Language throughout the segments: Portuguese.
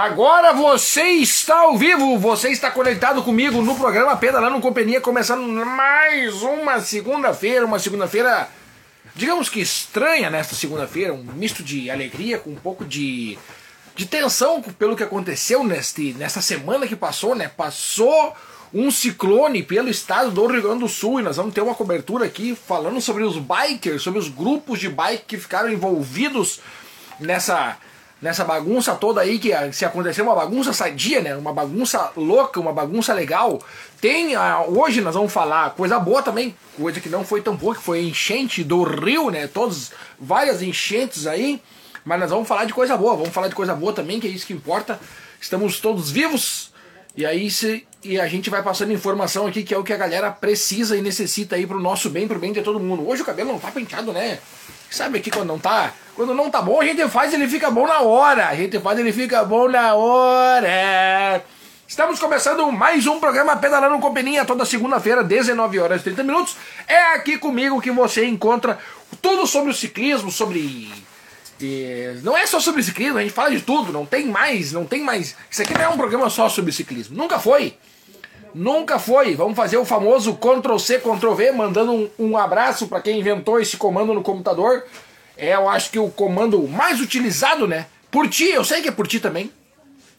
Agora você está ao vivo, você está conectado comigo no programa Pedalando Companhia, começando mais uma segunda-feira, uma segunda-feira, digamos que estranha nesta segunda-feira, um misto de alegria com um pouco de, de tensão pelo que aconteceu neste, nessa semana que passou, né? Passou um ciclone pelo estado do Rio Grande do Sul e nós vamos ter uma cobertura aqui falando sobre os bikers, sobre os grupos de bike que ficaram envolvidos nessa nessa bagunça toda aí, que se acontecer uma bagunça sadia, né? Uma bagunça louca, uma bagunça legal. Tem, uh, hoje nós vamos falar coisa boa também, coisa que não foi tão boa, que foi enchente do rio, né? Todos, várias enchentes aí. Mas nós vamos falar de coisa boa, vamos falar de coisa boa também, que é isso que importa. Estamos todos vivos. E aí se, e a gente vai passando informação aqui que é o que a galera precisa e necessita aí pro nosso bem, pro bem de todo mundo. Hoje o cabelo não tá penteado, né? Sabe aqui quando não tá, quando não tá bom, a gente faz ele fica bom na hora. A gente faz ele fica bom na hora. Estamos começando mais um programa Pedalando com Peninha toda segunda-feira, 19 horas e 30 minutos. É aqui comigo que você encontra tudo sobre o ciclismo, sobre não é só sobre ciclismo, a gente fala de tudo, não tem mais, não tem mais. Isso aqui não é um programa só sobre ciclismo. Nunca foi. Nunca foi. Vamos fazer o famoso Ctrl C, Ctrl V, mandando um, um abraço para quem inventou esse comando no computador. É, eu acho que o comando mais utilizado, né? Por ti, eu sei que é por ti também.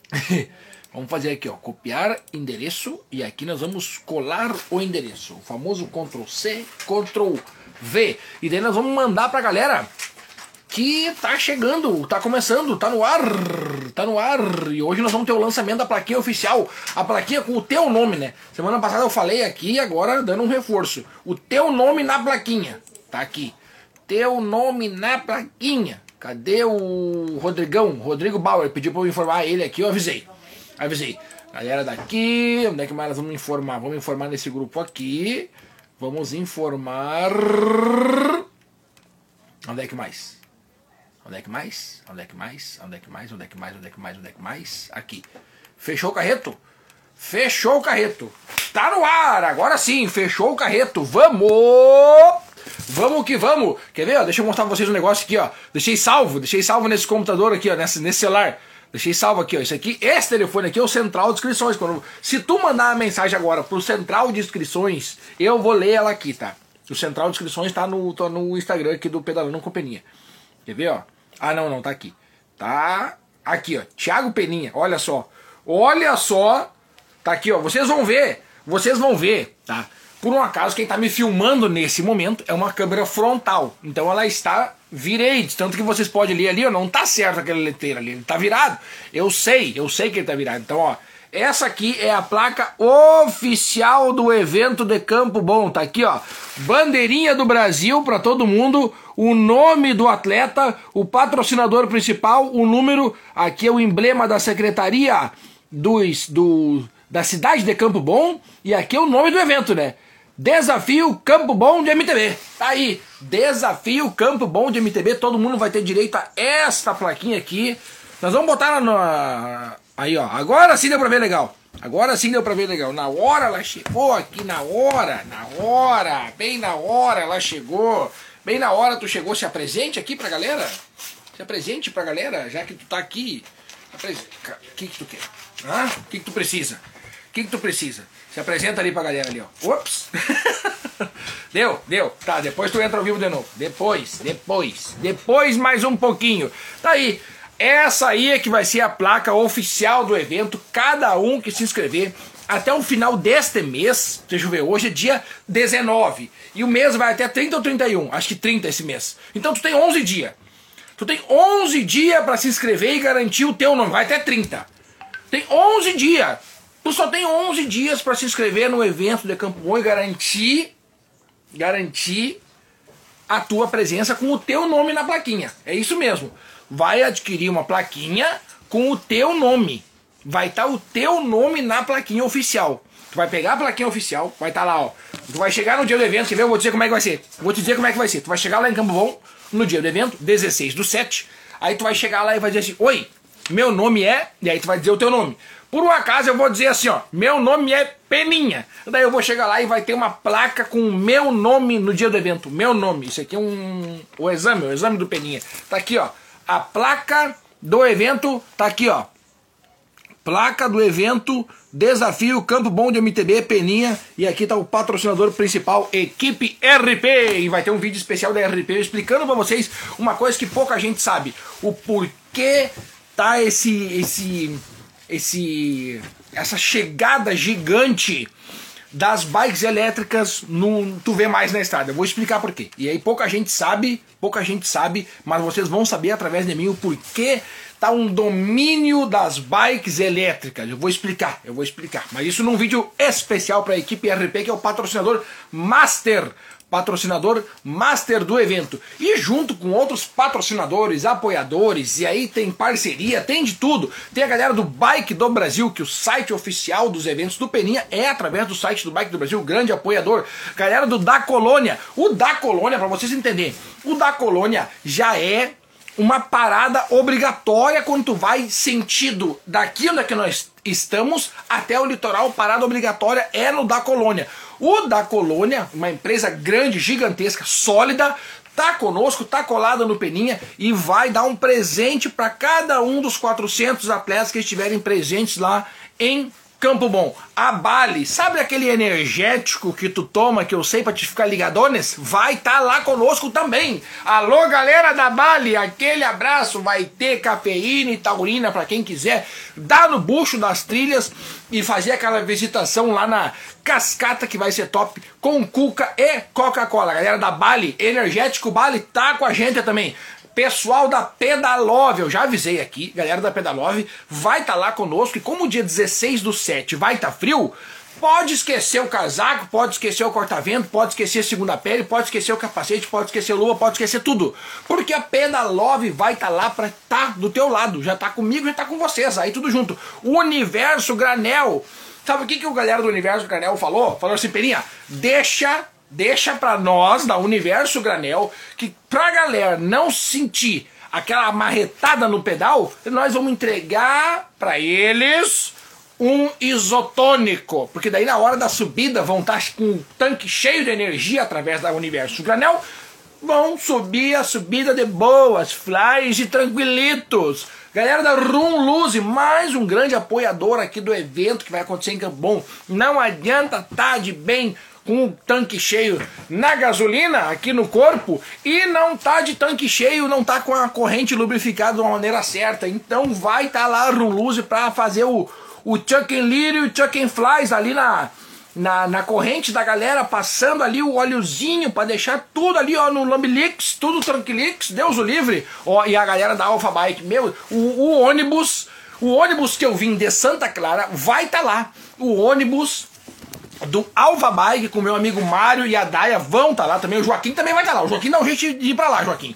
vamos fazer aqui, ó, copiar endereço e aqui nós vamos colar o endereço. O famoso Ctrl C, Ctrl V. E daí nós vamos mandar pra galera que tá chegando, tá começando, tá no ar, tá no ar. E hoje nós vamos ter o lançamento da plaquinha oficial, a plaquinha com o teu nome, né? Semana passada eu falei aqui, agora dando um reforço. O teu nome na plaquinha, tá aqui. Teu nome na plaquinha. Cadê o Rodrigão? Rodrigo Bauer pediu para eu informar ele aqui, eu avisei. Avisei. Galera daqui, onde é que mais nós vamos informar? Vamos informar nesse grupo aqui. Vamos informar. Onde é que mais? Onde é que mais? Onde é que mais? Onde é que mais? Onde é que mais? Onde é que mais? Onde é que mais? Aqui. Fechou o carreto? Fechou o carreto. Tá no ar, agora sim, fechou o carreto. Vamos! Vamos que vamos. Quer ver? Deixa eu mostrar pra vocês um negócio aqui, ó. Deixei salvo, deixei salvo nesse computador aqui, ó, nesse, nesse celular. Deixei salvo aqui, ó. Isso aqui, esse telefone aqui é o central de inscrições. Quando, se tu mandar a mensagem agora pro central de inscrições, eu vou ler ela aqui, tá? O central de inscrições tá no, tá no Instagram aqui do Pedalando Companhia. Quer ver, ó? Ah, não, não, tá aqui. Tá aqui, ó. Thiago Peninha, olha só. Olha só. Tá aqui, ó. Vocês vão ver. Vocês vão ver, tá? Por um acaso, quem tá me filmando nesse momento é uma câmera frontal. Então ela está virade. Tanto que vocês podem ler ali, ó. Não tá certo aquele letreiro ali. Ele tá virado. Eu sei, eu sei que ele tá virado. Então, ó. Essa aqui é a placa oficial do evento de Campo Bom. Tá aqui, ó. Bandeirinha do Brasil para todo mundo. O nome do atleta, o patrocinador principal, o número. Aqui é o emblema da secretaria dos, do, da cidade de Campo Bom. E aqui é o nome do evento, né? Desafio Campo Bom de MTB. Tá aí. Desafio Campo Bom de MTB. Todo mundo vai ter direito a esta plaquinha aqui. Nós vamos botar na Aí, ó, agora sim deu pra ver legal. Agora sim deu pra ver legal. Na hora ela chegou aqui, na hora, na hora, bem na hora ela chegou. Bem na hora tu chegou, se apresente aqui pra galera. Se apresente pra galera, já que tu tá aqui. O que que tu quer? O que que tu precisa? O que que tu precisa? Se apresenta ali pra galera ali, ó. Ops! deu, deu. Tá, depois tu entra ao vivo de novo. Depois, depois, depois mais um pouquinho. Tá aí. Essa aí é que vai ser a placa oficial do evento. Cada um que se inscrever até o final deste mês, deixa eu ver, hoje é dia 19. E o mês vai até 30 ou 31, acho que 30 esse mês. Então tu tem 11 dias. Tu tem 11 dias para se inscrever e garantir o teu nome, vai até 30. Tem 11 dias. Tu só tem 11 dias para se inscrever no evento de Campo Bom e garantir garantir a tua presença com o teu nome na plaquinha. É isso mesmo vai adquirir uma plaquinha com o teu nome. Vai estar tá o teu nome na plaquinha oficial. Tu vai pegar a plaquinha oficial, vai estar tá lá, ó. Tu vai chegar no dia do evento, quer ver? Eu vou dizer como é que vai ser. Vou te dizer como é que vai ser. Tu vai chegar lá em Campo Bom, no dia do evento, 16 do 7. Aí tu vai chegar lá e vai dizer assim: Oi, meu nome é. E aí tu vai dizer o teu nome. Por um acaso eu vou dizer assim, ó, meu nome é Peninha. Daí eu vou chegar lá e vai ter uma placa com o meu nome no dia do evento. Meu nome. Isso aqui é um. O exame, o exame do Peninha. Tá aqui, ó. A placa do evento tá aqui, ó. placa do evento Desafio Campo Bom de MTB Peninha e aqui está o patrocinador principal, Equipe RP, e vai ter um vídeo especial da RP explicando para vocês uma coisa que pouca gente sabe, o porquê tá esse esse esse essa chegada gigante das bikes elétricas no tu vê mais na estrada. Eu vou explicar por quê. E aí pouca gente sabe, pouca gente sabe, mas vocês vão saber através de mim o porquê tá um domínio das bikes elétricas. Eu vou explicar, eu vou explicar. Mas isso num vídeo especial para a equipe RP, que é o patrocinador master patrocinador master do evento. E junto com outros patrocinadores, apoiadores, e aí tem parceria, tem de tudo. Tem a galera do Bike do Brasil, que o site oficial dos eventos do Peninha é através do site do Bike do Brasil, grande apoiador. Galera do Da Colônia. O Da Colônia, para vocês entenderem, o Da Colônia já é uma parada obrigatória quando tu vai sentido daqui onde é que nós estamos até o litoral, parada obrigatória é no da Colônia. O da Colônia, uma empresa grande, gigantesca, sólida, tá conosco, tá colada no Peninha e vai dar um presente para cada um dos 400 atletas que estiverem presentes lá em Campo Bom, a Bali, sabe aquele energético que tu toma, que eu sei pra te ficar ligadones? Vai estar tá lá conosco também. Alô, galera da Bali, aquele abraço. Vai ter cafeína e taurina para quem quiser dar no bucho das trilhas e fazer aquela visitação lá na cascata que vai ser top com Cuca e Coca-Cola. Galera da Bali, energético Bali tá com a gente também. Pessoal da Pedalove, eu já avisei aqui, galera da Pedalove, vai estar tá lá conosco e como o dia 16 do 7 vai estar tá frio, pode esquecer o casaco, pode esquecer o corta-vento, pode esquecer a segunda pele, pode esquecer o capacete, pode esquecer a luva, pode esquecer tudo. Porque a Pedalove vai estar tá lá para estar tá do teu lado, já tá comigo, já tá com vocês, aí tudo junto. O Universo Granel, sabe o que, que o galera do Universo Granel falou? Falou assim, Perinha, deixa deixa para nós, da Universo Granel, que pra galera não sentir aquela marretada no pedal, nós vamos entregar para eles um isotônico, porque daí na hora da subida vão estar tá com um tanque cheio de energia através da Universo Granel, vão subir a subida de boas, flies e tranquilitos. Galera da Rum Luze, mais um grande apoiador aqui do evento que vai acontecer em Campo Bom. Não adianta tá de bem com o tanque cheio na gasolina aqui no corpo e não tá de tanque cheio, não tá com a corrente lubrificada de uma maneira certa. Então vai estar tá lá a Runluze para fazer o, o Chuck and Lead e o Chuck and Flies ali na, na, na corrente da galera, passando ali o óleozinho para deixar tudo ali ó, no Lambilix, tudo Tranquilix, Deus o livre. Ó, e a galera da Alpha Bike, meu, o, o ônibus, o ônibus que eu vim de Santa Clara vai estar tá lá. O ônibus do Alva Bike com meu amigo Mário e a Daia vão estar tá lá também. O Joaquim também vai estar tá lá. O Joaquim um jeito de ir pra lá, Joaquim.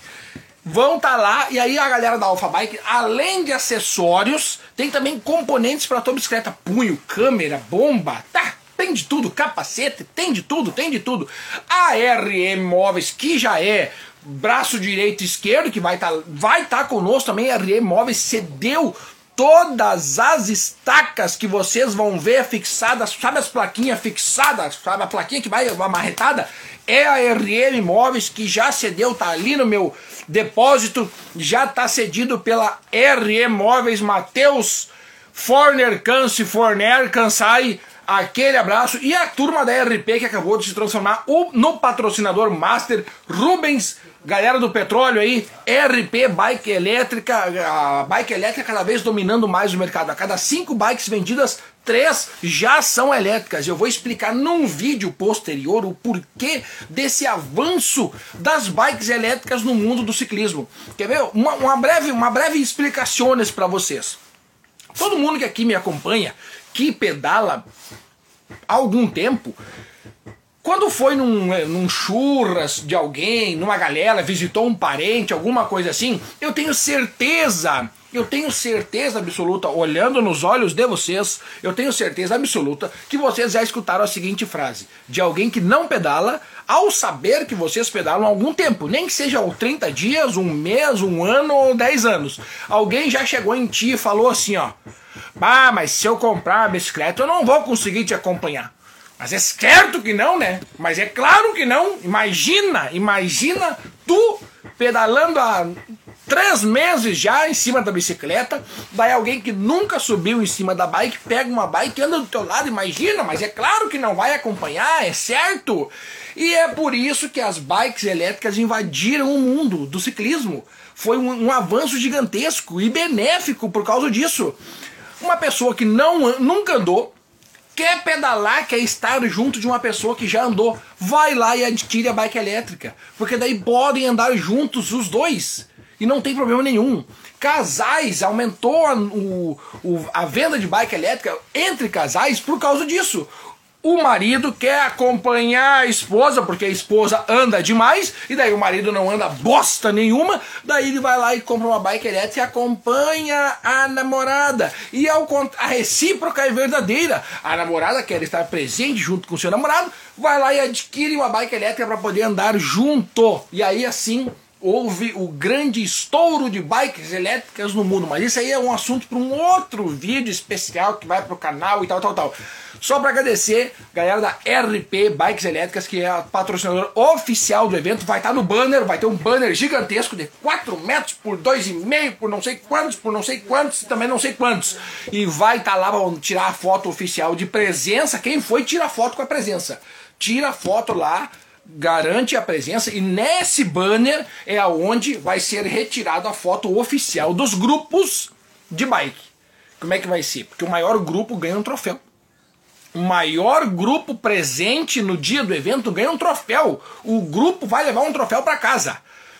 Vão estar tá lá e aí a galera da Alpha Bike, além de acessórios, tem também componentes para tua bicicleta: punho, câmera, bomba, tá? Tem de tudo, capacete, tem de tudo, tem de tudo. A RM Móveis, que já é braço direito e esquerdo, que vai estar tá, vai tá conosco também. A RM Móveis cedeu todas as estacas que vocês vão ver fixadas, sabe as plaquinhas fixadas, sabe a plaquinha que vai amarretada? É a RM Móveis que já cedeu, tá ali no meu depósito, já tá cedido pela RM Móveis Matheus Forner Canse Forner Cansai. Aquele abraço e a turma da RP que acabou de se transformar no patrocinador master Rubens Galera do petróleo aí, RP Bike Elétrica, a bike elétrica cada vez dominando mais o mercado. A cada cinco bikes vendidas, três já são elétricas. Eu vou explicar num vídeo posterior o porquê desse avanço das bikes elétricas no mundo do ciclismo. Quer ver? Uma, uma breve, uma breve explicações para vocês. Todo mundo que aqui me acompanha, que pedala há algum tempo, quando foi num, eh, num churras de alguém, numa galera, visitou um parente, alguma coisa assim, eu tenho certeza, eu tenho certeza absoluta, olhando nos olhos de vocês, eu tenho certeza absoluta que vocês já escutaram a seguinte frase: de alguém que não pedala, ao saber que vocês pedalam há algum tempo, nem que seja 30 dias, um mês, um ano ou 10 anos. Alguém já chegou em ti e falou assim: ó, ah, mas se eu comprar uma bicicleta, eu não vou conseguir te acompanhar. Mas é certo que não, né? Mas é claro que não. Imagina, imagina tu pedalando há três meses já em cima da bicicleta. Daí alguém que nunca subiu em cima da bike pega uma bike e anda do teu lado, imagina, mas é claro que não vai acompanhar, é certo. E é por isso que as bikes elétricas invadiram o mundo do ciclismo. Foi um, um avanço gigantesco e benéfico por causa disso. Uma pessoa que não, nunca andou, quer pedalar, quer estar junto de uma pessoa que já andou, vai lá e adquire a bike elétrica. Porque daí podem andar juntos os dois. E não tem problema nenhum. Casais aumentou a, o, o, a venda de bike elétrica entre casais por causa disso o marido quer acompanhar a esposa, porque a esposa anda demais, e daí o marido não anda bosta nenhuma, daí ele vai lá e compra uma bike elétrica e acompanha a namorada. E ao, a recíproca é verdadeira. A namorada quer estar presente junto com o seu namorado, vai lá e adquire uma bike elétrica para poder andar junto. E aí assim houve o grande estouro de bikes elétricas no mundo. Mas isso aí é um assunto para um outro vídeo especial que vai para o canal e tal, tal, tal. Só para agradecer, galera da RP Bikes Elétricas, que é a patrocinadora oficial do evento, vai estar tá no banner, vai ter um banner gigantesco de 4 metros por 2,5, por não sei quantos, por não sei quantos, também não sei quantos. E vai estar tá lá para tirar a foto oficial de presença. Quem foi, tira foto com a presença. Tira a foto lá, garante a presença e nesse banner é aonde vai ser retirada a foto oficial dos grupos de bike. Como é que vai ser? Porque o maior grupo ganha um troféu o maior grupo presente no dia do evento ganha um troféu. O grupo vai levar um troféu para casa.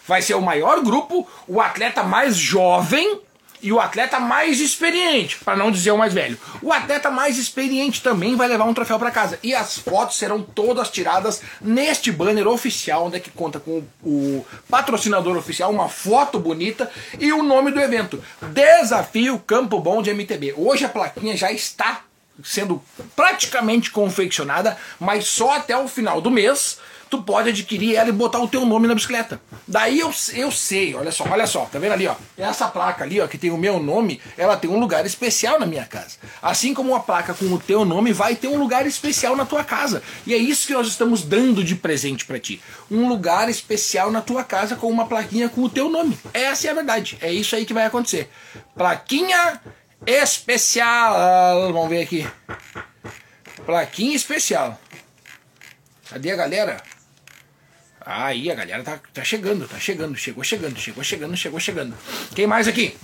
Vai ser o maior grupo, o atleta mais jovem e o atleta mais experiente, para não dizer o mais velho. O atleta mais experiente também vai levar um troféu para casa. E as fotos serão todas tiradas neste banner oficial, onde é que conta com o patrocinador oficial, uma foto bonita e o nome do evento. Desafio Campo Bom de MTB. Hoje a plaquinha já está sendo praticamente confeccionada, mas só até o final do mês tu pode adquirir ela e botar o teu nome na bicicleta. Daí eu, eu sei, olha só, olha só, tá vendo ali, ó? Essa placa ali, ó, que tem o meu nome, ela tem um lugar especial na minha casa. Assim como uma placa com o teu nome vai ter um lugar especial na tua casa. E é isso que nós estamos dando de presente para ti. Um lugar especial na tua casa com uma plaquinha com o teu nome. Essa é a verdade. É isso aí que vai acontecer. Plaquinha especial. Vamos ver aqui. Plaquinha especial. Cadê a galera? Aí a galera tá, tá chegando, tá chegando, chegou chegando, chegou chegando, chegou chegando. Quem mais aqui?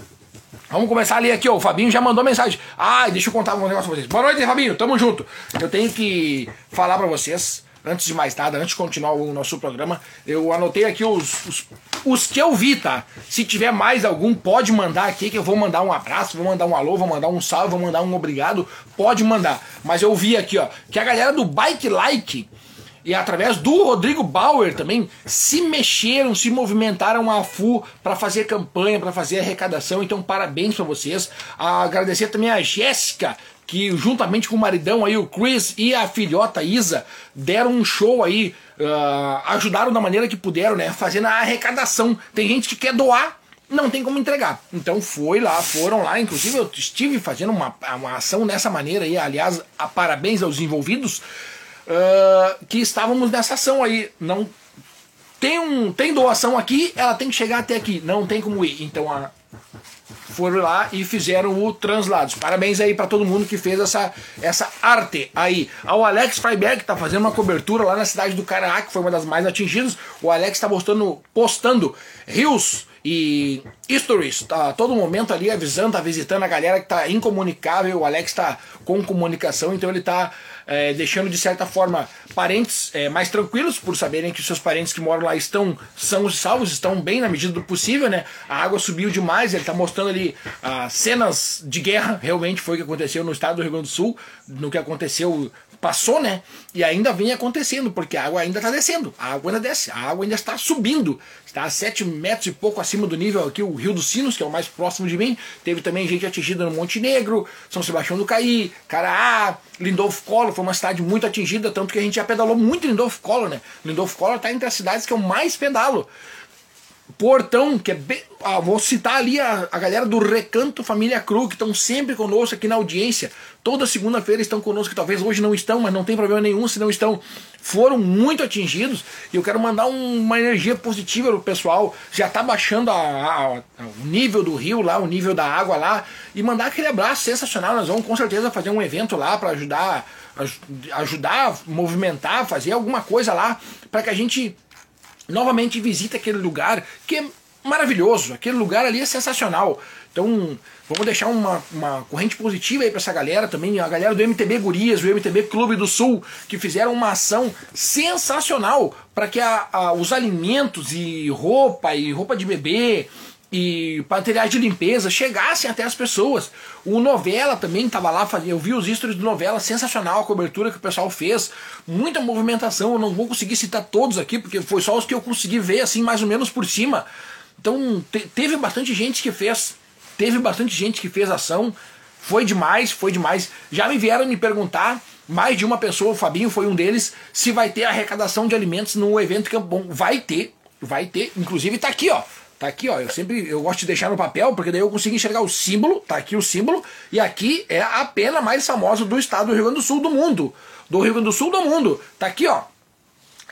Vamos começar a ler aqui, ó. O Fabinho já mandou mensagem. Ah, deixa eu contar um negócio pra vocês. Boa noite, Fabinho. Tamo junto. Eu tenho que falar pra vocês antes de mais nada, antes de continuar o nosso programa, eu anotei aqui os, os, os, que eu vi, tá? Se tiver mais algum, pode mandar aqui, que eu vou mandar um abraço, vou mandar um alô, vou mandar um salve, vou mandar um obrigado, pode mandar. Mas eu vi aqui, ó, que a galera do Bike Like e através do Rodrigo Bauer também se mexeram, se movimentaram a FU para fazer campanha, para fazer arrecadação. Então, parabéns para vocês. Agradecer também a Jéssica, que juntamente com o maridão aí, o Chris e a filhota Isa, deram um show aí, uh, ajudaram da maneira que puderam, né? Fazendo a arrecadação. Tem gente que quer doar, não tem como entregar. Então foi lá, foram lá, inclusive eu estive fazendo uma, uma ação dessa maneira aí, aliás, parabéns aos envolvidos, uh, que estávamos nessa ação aí. Não tem, um, tem doação aqui, ela tem que chegar até aqui, não tem como ir. Então a, foram lá e fizeram o Translados. Parabéns aí para todo mundo que fez essa, essa arte aí. Ao Alex Freiberg tá fazendo uma cobertura lá na cidade do Caraá, que foi uma das mais atingidas. O Alex está postando, postando rios e stories, tá todo momento ali avisando, tá visitando a galera que tá incomunicável. O Alex tá com comunicação, então ele tá é, deixando de certa forma parentes é, mais tranquilos por saberem que seus parentes que moram lá estão são salvos, estão bem na medida do possível, né? A água subiu demais, ele está mostrando ali ah, cenas de guerra, realmente foi o que aconteceu no estado do Rio Grande do Sul, no que aconteceu passou, né? E ainda vem acontecendo, porque a água ainda está descendo. A água ainda desce, a água ainda está subindo. Está a 7 metros e pouco acima do nível aqui, o Rio dos Sinos, que é o mais próximo de mim. Teve também gente atingida no Montenegro, São Sebastião do Caí, Caraá, Lindolfo Collor, foi uma cidade muito atingida, tanto que a gente já pedalou muito Lindolfo Collor, né? Lindolfo Collor está entre as cidades que eu mais pedalo. Portão, que é bem, ah, vou citar ali a, a galera do Recanto Família Cru, que estão sempre conosco aqui na audiência. Toda segunda-feira estão conosco, talvez hoje não estão, mas não tem problema nenhum se não estão. Foram muito atingidos e eu quero mandar um, uma energia positiva pro pessoal. Já está baixando a, a, o nível do rio lá, o nível da água lá, e mandar aquele abraço sensacional. Nós vamos com certeza fazer um evento lá para ajudar, ajudar, movimentar, fazer alguma coisa lá, para que a gente novamente visite aquele lugar que é maravilhoso. Aquele lugar ali é sensacional. Então, vamos deixar uma, uma corrente positiva aí para essa galera também, a galera do MTB Gurias, o MTB Clube do Sul, que fizeram uma ação sensacional para que a, a, os alimentos e roupa e roupa de bebê e materiais de limpeza chegassem até as pessoas. O Novela também estava lá, eu vi os stories do Novela, sensacional a cobertura que o pessoal fez, muita movimentação, eu não vou conseguir citar todos aqui, porque foi só os que eu consegui ver assim mais ou menos por cima. Então te, teve bastante gente que fez, teve bastante gente que fez ação, foi demais, foi demais. Já me vieram me perguntar, mais de uma pessoa, o Fabinho foi um deles, se vai ter arrecadação de alimentos no evento Campo Bom. Vai ter, vai ter, inclusive tá aqui, ó. Tá aqui, ó. Eu sempre eu gosto de deixar no papel, porque daí eu consigo enxergar o símbolo. Tá aqui o símbolo. E aqui é a pena mais famosa do estado do Rio Grande do Sul do mundo. Do Rio Grande do Sul do mundo. Tá aqui, ó.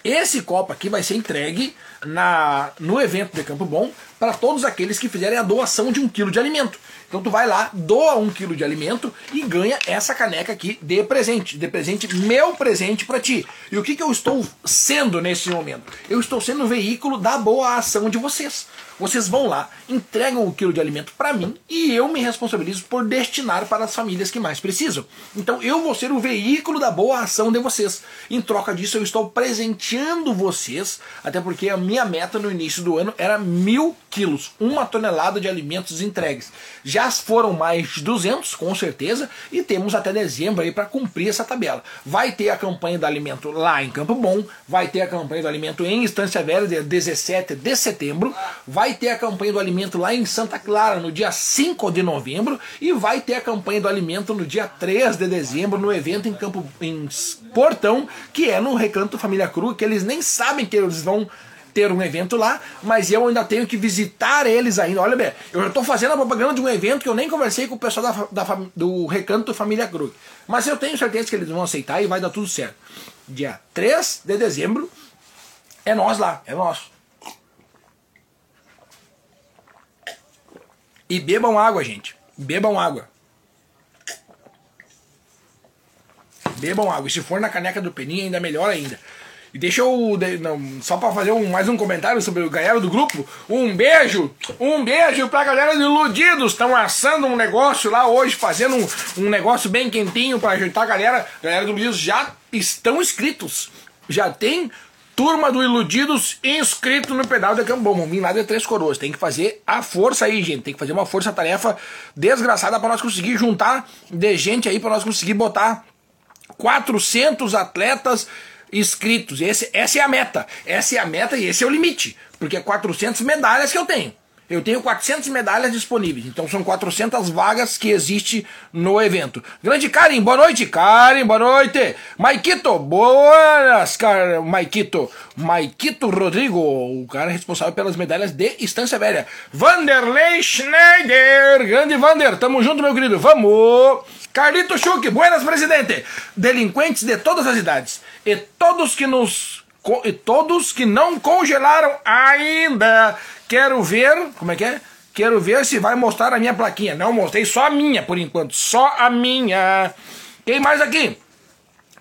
Esse copo aqui vai ser entregue na, no evento de Campo Bom para todos aqueles que fizerem a doação de um quilo de alimento. Então tu vai lá, doa um quilo de alimento e ganha essa caneca aqui de presente. De presente, meu presente para ti. E o que, que eu estou sendo nesse momento? Eu estou sendo o veículo da boa ação de vocês. Vocês vão lá, entregam o quilo de alimento para mim e eu me responsabilizo por destinar para as famílias que mais precisam. Então eu vou ser o veículo da boa ação de vocês. Em troca disso, eu estou presenteando vocês, até porque a minha meta no início do ano era mil quilos, uma tonelada de alimentos entregues. Já foram mais de 200, com certeza, e temos até dezembro aí para cumprir essa tabela. Vai ter a campanha do alimento lá em Campo Bom, vai ter a campanha do alimento em Estância Velha, dia 17 de setembro, vai ter a campanha do alimento lá em Santa Clara, no dia 5 de novembro, e vai ter a campanha do alimento no dia 3 de dezembro, no evento em Campo em Portão, que é no Recanto Família Cruz, que eles nem sabem que eles vão ter um evento lá, mas eu ainda tenho que visitar eles ainda. Olha bem, eu já estou fazendo a propaganda de um evento que eu nem conversei com o pessoal da, da, do Recanto Família Cruz. Mas eu tenho certeza que eles vão aceitar e vai dar tudo certo. Dia 3 de dezembro é nós lá, é nosso. E bebam água, gente. Bebam água. Bebam água. E se for na caneca do Peninha, ainda melhor ainda. E deixa eu. Não, só para fazer um, mais um comentário sobre o galera do grupo. Um beijo! Um beijo pra galera do Iludidos. Estão assando um negócio lá hoje, fazendo um, um negócio bem quentinho para ajeitar a galera. Galera do Iludidos já estão inscritos. Já tem turma do Iludidos inscrito no pedal de Cambom. Vir lá de Três Coroas. Tem que fazer a força aí, gente. Tem que fazer uma força-tarefa desgraçada para nós conseguir juntar de gente aí, para nós conseguir botar 400 atletas inscritos. Esse, essa é a meta. Essa é a meta e esse é o limite. Porque é 400 medalhas que eu tenho. Eu tenho 400 medalhas disponíveis, então são 400 vagas que existe no evento. Grande Karen, boa noite, Karen, boa noite. Maikito, boas, cara, Maikito. Maikito Rodrigo, o cara responsável pelas medalhas de Estância Velha. Vanderlei Schneider, grande Vander, tamo junto, meu querido, vamos. Carlito Schuch, buenas, presidente. Delinquentes de todas as idades e todos que nos e todos que não congelaram ainda Quero ver, como é que é? Quero ver se vai mostrar a minha plaquinha. Não mostrei só a minha por enquanto, só a minha. Quem mais aqui?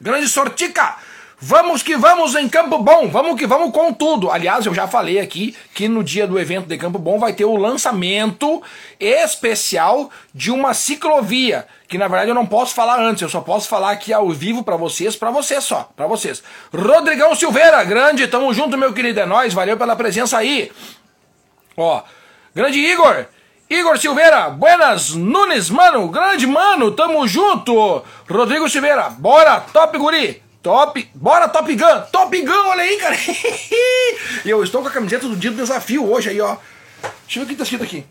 Grande Sortica. Vamos que vamos em Campo Bom, vamos que vamos com tudo. Aliás, eu já falei aqui que no dia do evento de Campo Bom vai ter o lançamento especial de uma ciclovia, que na verdade eu não posso falar antes, eu só posso falar aqui ao vivo para vocês, para vocês só, para vocês. Rodrigão Silveira, grande, tamo junto meu querido, é nóis, valeu pela presença aí. Ó, grande Igor, Igor Silveira, buenas Nunes, mano, grande mano, tamo junto. Rodrigo Silveira, bora, top guri. Top, bora Top Gun, Top Gun, olha aí, cara. E eu estou com a camiseta do dia do desafio hoje aí, ó. Deixa eu ver o que tá escrito aqui.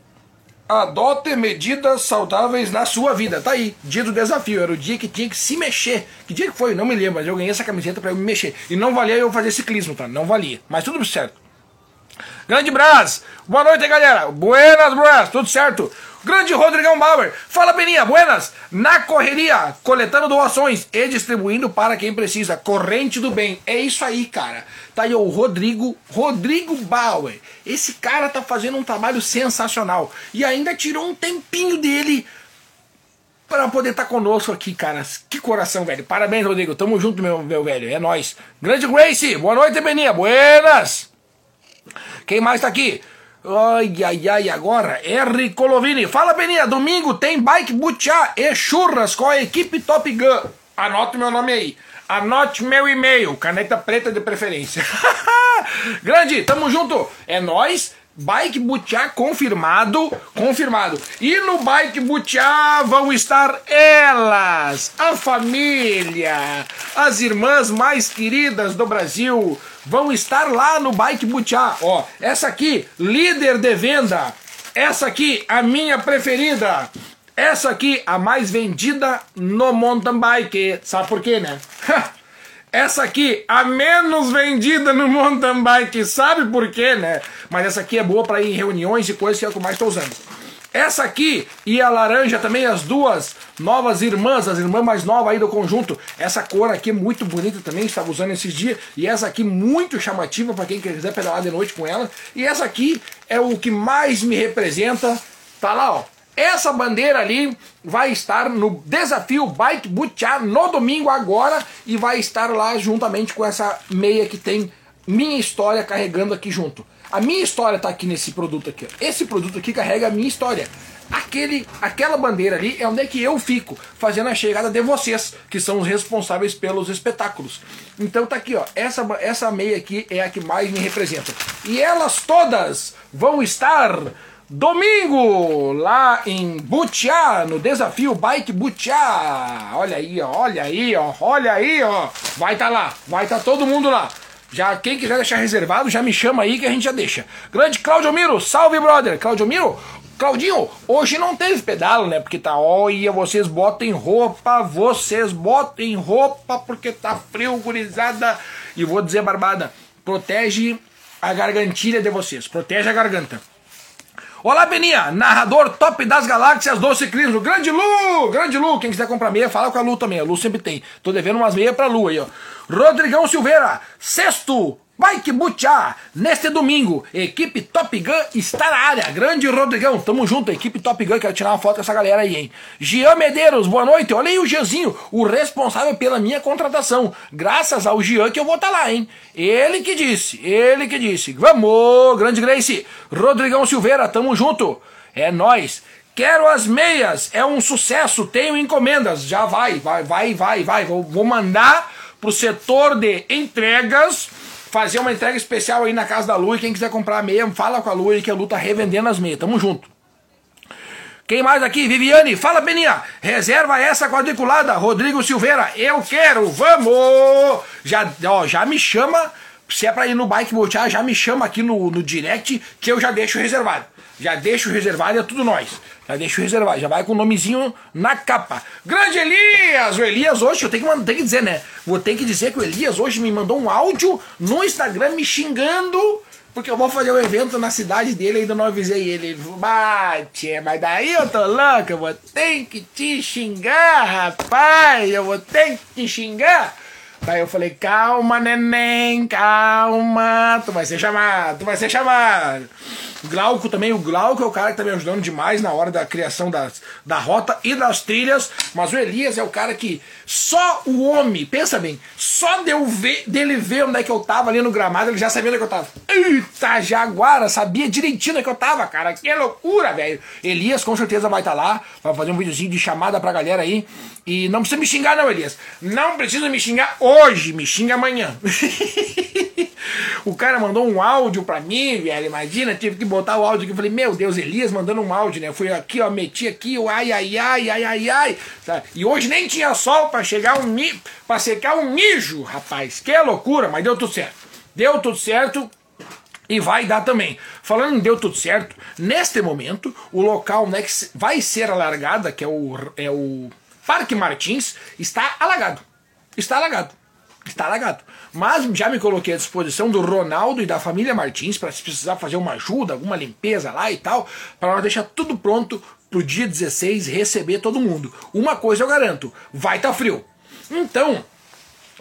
Adote medidas saudáveis na sua vida. Tá aí, dia do desafio. Era o dia que tinha que se mexer. Que dia que foi? Não me lembro, mas eu ganhei essa camiseta para eu me mexer. E não valia eu fazer ciclismo, tá? Não valia. Mas tudo certo. Grande Brás, boa noite, galera. Buenas, Brás, tudo certo? Grande Rodrigão Bauer, fala Beninha, buenas. Na correria, coletando doações e distribuindo para quem precisa. Corrente do bem. É isso aí, cara. Tá aí o Rodrigo, Rodrigo Bauer. Esse cara tá fazendo um trabalho sensacional. E ainda tirou um tempinho dele para poder estar tá conosco aqui, cara. Que coração, velho. Parabéns, Rodrigo. Tamo junto, meu, meu velho. É nós. Grande Grace, boa noite, Beninha. Buenas. Quem mais tá aqui? Ai, ai, ai, agora, R. Colovini. Fala, Beninha, domingo tem bike butiá e churras com a equipe Top Gun. Anote meu nome aí. Anote meu e-mail, caneta preta de preferência. Grande, tamo junto. É nós. Bike Butiá confirmado, confirmado. E no Bike Butiá vão estar elas, a família, as irmãs mais queridas do Brasil, vão estar lá no Bike Butiá. Ó, essa aqui, líder de venda. Essa aqui, a minha preferida. Essa aqui, a mais vendida no mountain bike. Sabe por quê, né? Essa aqui, a menos vendida no mountain bike. Sabe por quê, né? Mas essa aqui é boa para ir em reuniões e coisas que é o que eu mais estou usando. Essa aqui e a laranja também, as duas novas irmãs, as irmãs mais novas aí do conjunto. Essa cor aqui é muito bonita também, estava usando esses dias. E essa aqui muito chamativa para quem quiser pedalar de noite com ela. E essa aqui é o que mais me representa. Tá lá, ó. Essa bandeira ali vai estar no desafio Bike Butchar no domingo agora e vai estar lá juntamente com essa meia que tem minha história carregando aqui junto. A minha história está aqui nesse produto aqui. Esse produto aqui carrega a minha história. Aquele, aquela bandeira ali é onde é que eu fico, fazendo a chegada de vocês, que são os responsáveis pelos espetáculos. Então tá aqui, ó. Essa, essa meia aqui é a que mais me representa. E elas todas vão estar Domingo, lá em Butiá, no desafio Bike Butiá. Olha aí, ó, olha aí, ó, olha aí, ó. Vai estar tá lá, vai estar tá todo mundo lá. Já quem quiser deixar reservado, já me chama aí que a gente já deixa. Grande Claudio Miro, salve brother. Claudio Miro, Claudinho, hoje não teve pedalo, né? Porque tá, olha, vocês botem roupa, vocês botem roupa porque tá frio, gurizada. E vou dizer, barbada, protege a gargantilha de vocês, protege a garganta. Olá, Beninha, narrador top das galáxias do ciclismo. Grande Lu, grande Lu. Quem quiser comprar meia, fala com a Lu também. A Lu sempre tem. Tô devendo umas meias pra Lu aí, ó. Rodrigão Silveira, sexto Bike Butchá, neste domingo, equipe Top Gun está na área. Grande Rodrigão, tamo junto, equipe Top Gun, quero tirar uma foto com essa galera aí, hein? Jean Medeiros, boa noite. Olha aí o Jeanzinho, o responsável pela minha contratação. Graças ao Jean que eu vou estar tá lá, hein? Ele que disse, ele que disse. Vamos, grande Grace. Rodrigão Silveira, tamo junto. É nós. Quero as meias, é um sucesso, tenho encomendas. Já vai, vai, vai, vai, vai. Vou mandar pro setor de entregas fazer uma entrega especial aí na casa da Lu e quem quiser comprar meia, fala com a Lu que a Lu tá revendendo as meias. Tamo junto. Quem mais aqui? Viviane, fala Beninha, reserva essa quadriculada. Rodrigo Silveira, eu quero, vamos! Já, ó, já me chama, se é pra ir no Bike Botear, já me chama aqui no, no direct que eu já deixo reservado. Já deixo reservado, é tudo nós. Já deixo reservado, já vai com o nomezinho na capa. Grande Elias! O Elias hoje, eu tenho que, tenho que dizer, né? Vou ter que dizer que o Elias hoje me mandou um áudio no Instagram me xingando, porque eu vou fazer um evento na cidade dele, ainda não avisei ele. Bate, mas daí eu tô louco, eu vou ter que te xingar, rapaz, eu vou ter que te xingar. Daí eu falei, calma, neném, calma, tu vai ser chamado, tu vai ser chamado. Glauco também, o Glauco é o cara que tá me ajudando demais na hora da criação das, da rota e das trilhas, mas o Elias é o cara que só o homem, pensa bem, só de eu ver, dele ver onde é que eu tava ali no gramado, ele já sabia onde é que eu tava. Eita, Jaguara, sabia direitinho onde é que eu tava, cara, que loucura, velho. Elias com certeza vai estar tá lá, vai fazer um videozinho de chamada pra galera aí, e não precisa me xingar não, Elias, não precisa me xingar hoje, me xinga amanhã. o cara mandou um áudio pra mim, velho, imagina, tive que botar o áudio aqui. Eu falei, meu Deus, Elias mandando um áudio, né? Eu fui aqui, ó, meti aqui, o ai, ai, ai, ai, ai, ai. Tá? E hoje nem tinha sol pra chegar um mi... pra secar um mijo, rapaz. Que loucura, mas deu tudo certo. Deu tudo certo. E vai dar também. Falando em deu tudo certo, neste momento, o local né, que vai ser alargada, que é o, é o Parque Martins, está alagado. Está alagado. Está alagado. Mas já me coloquei à disposição do Ronaldo e da família Martins para se precisar fazer uma ajuda, alguma limpeza lá e tal, para deixar tudo pronto pro dia 16 receber todo mundo. Uma coisa eu garanto, vai estar tá frio. Então,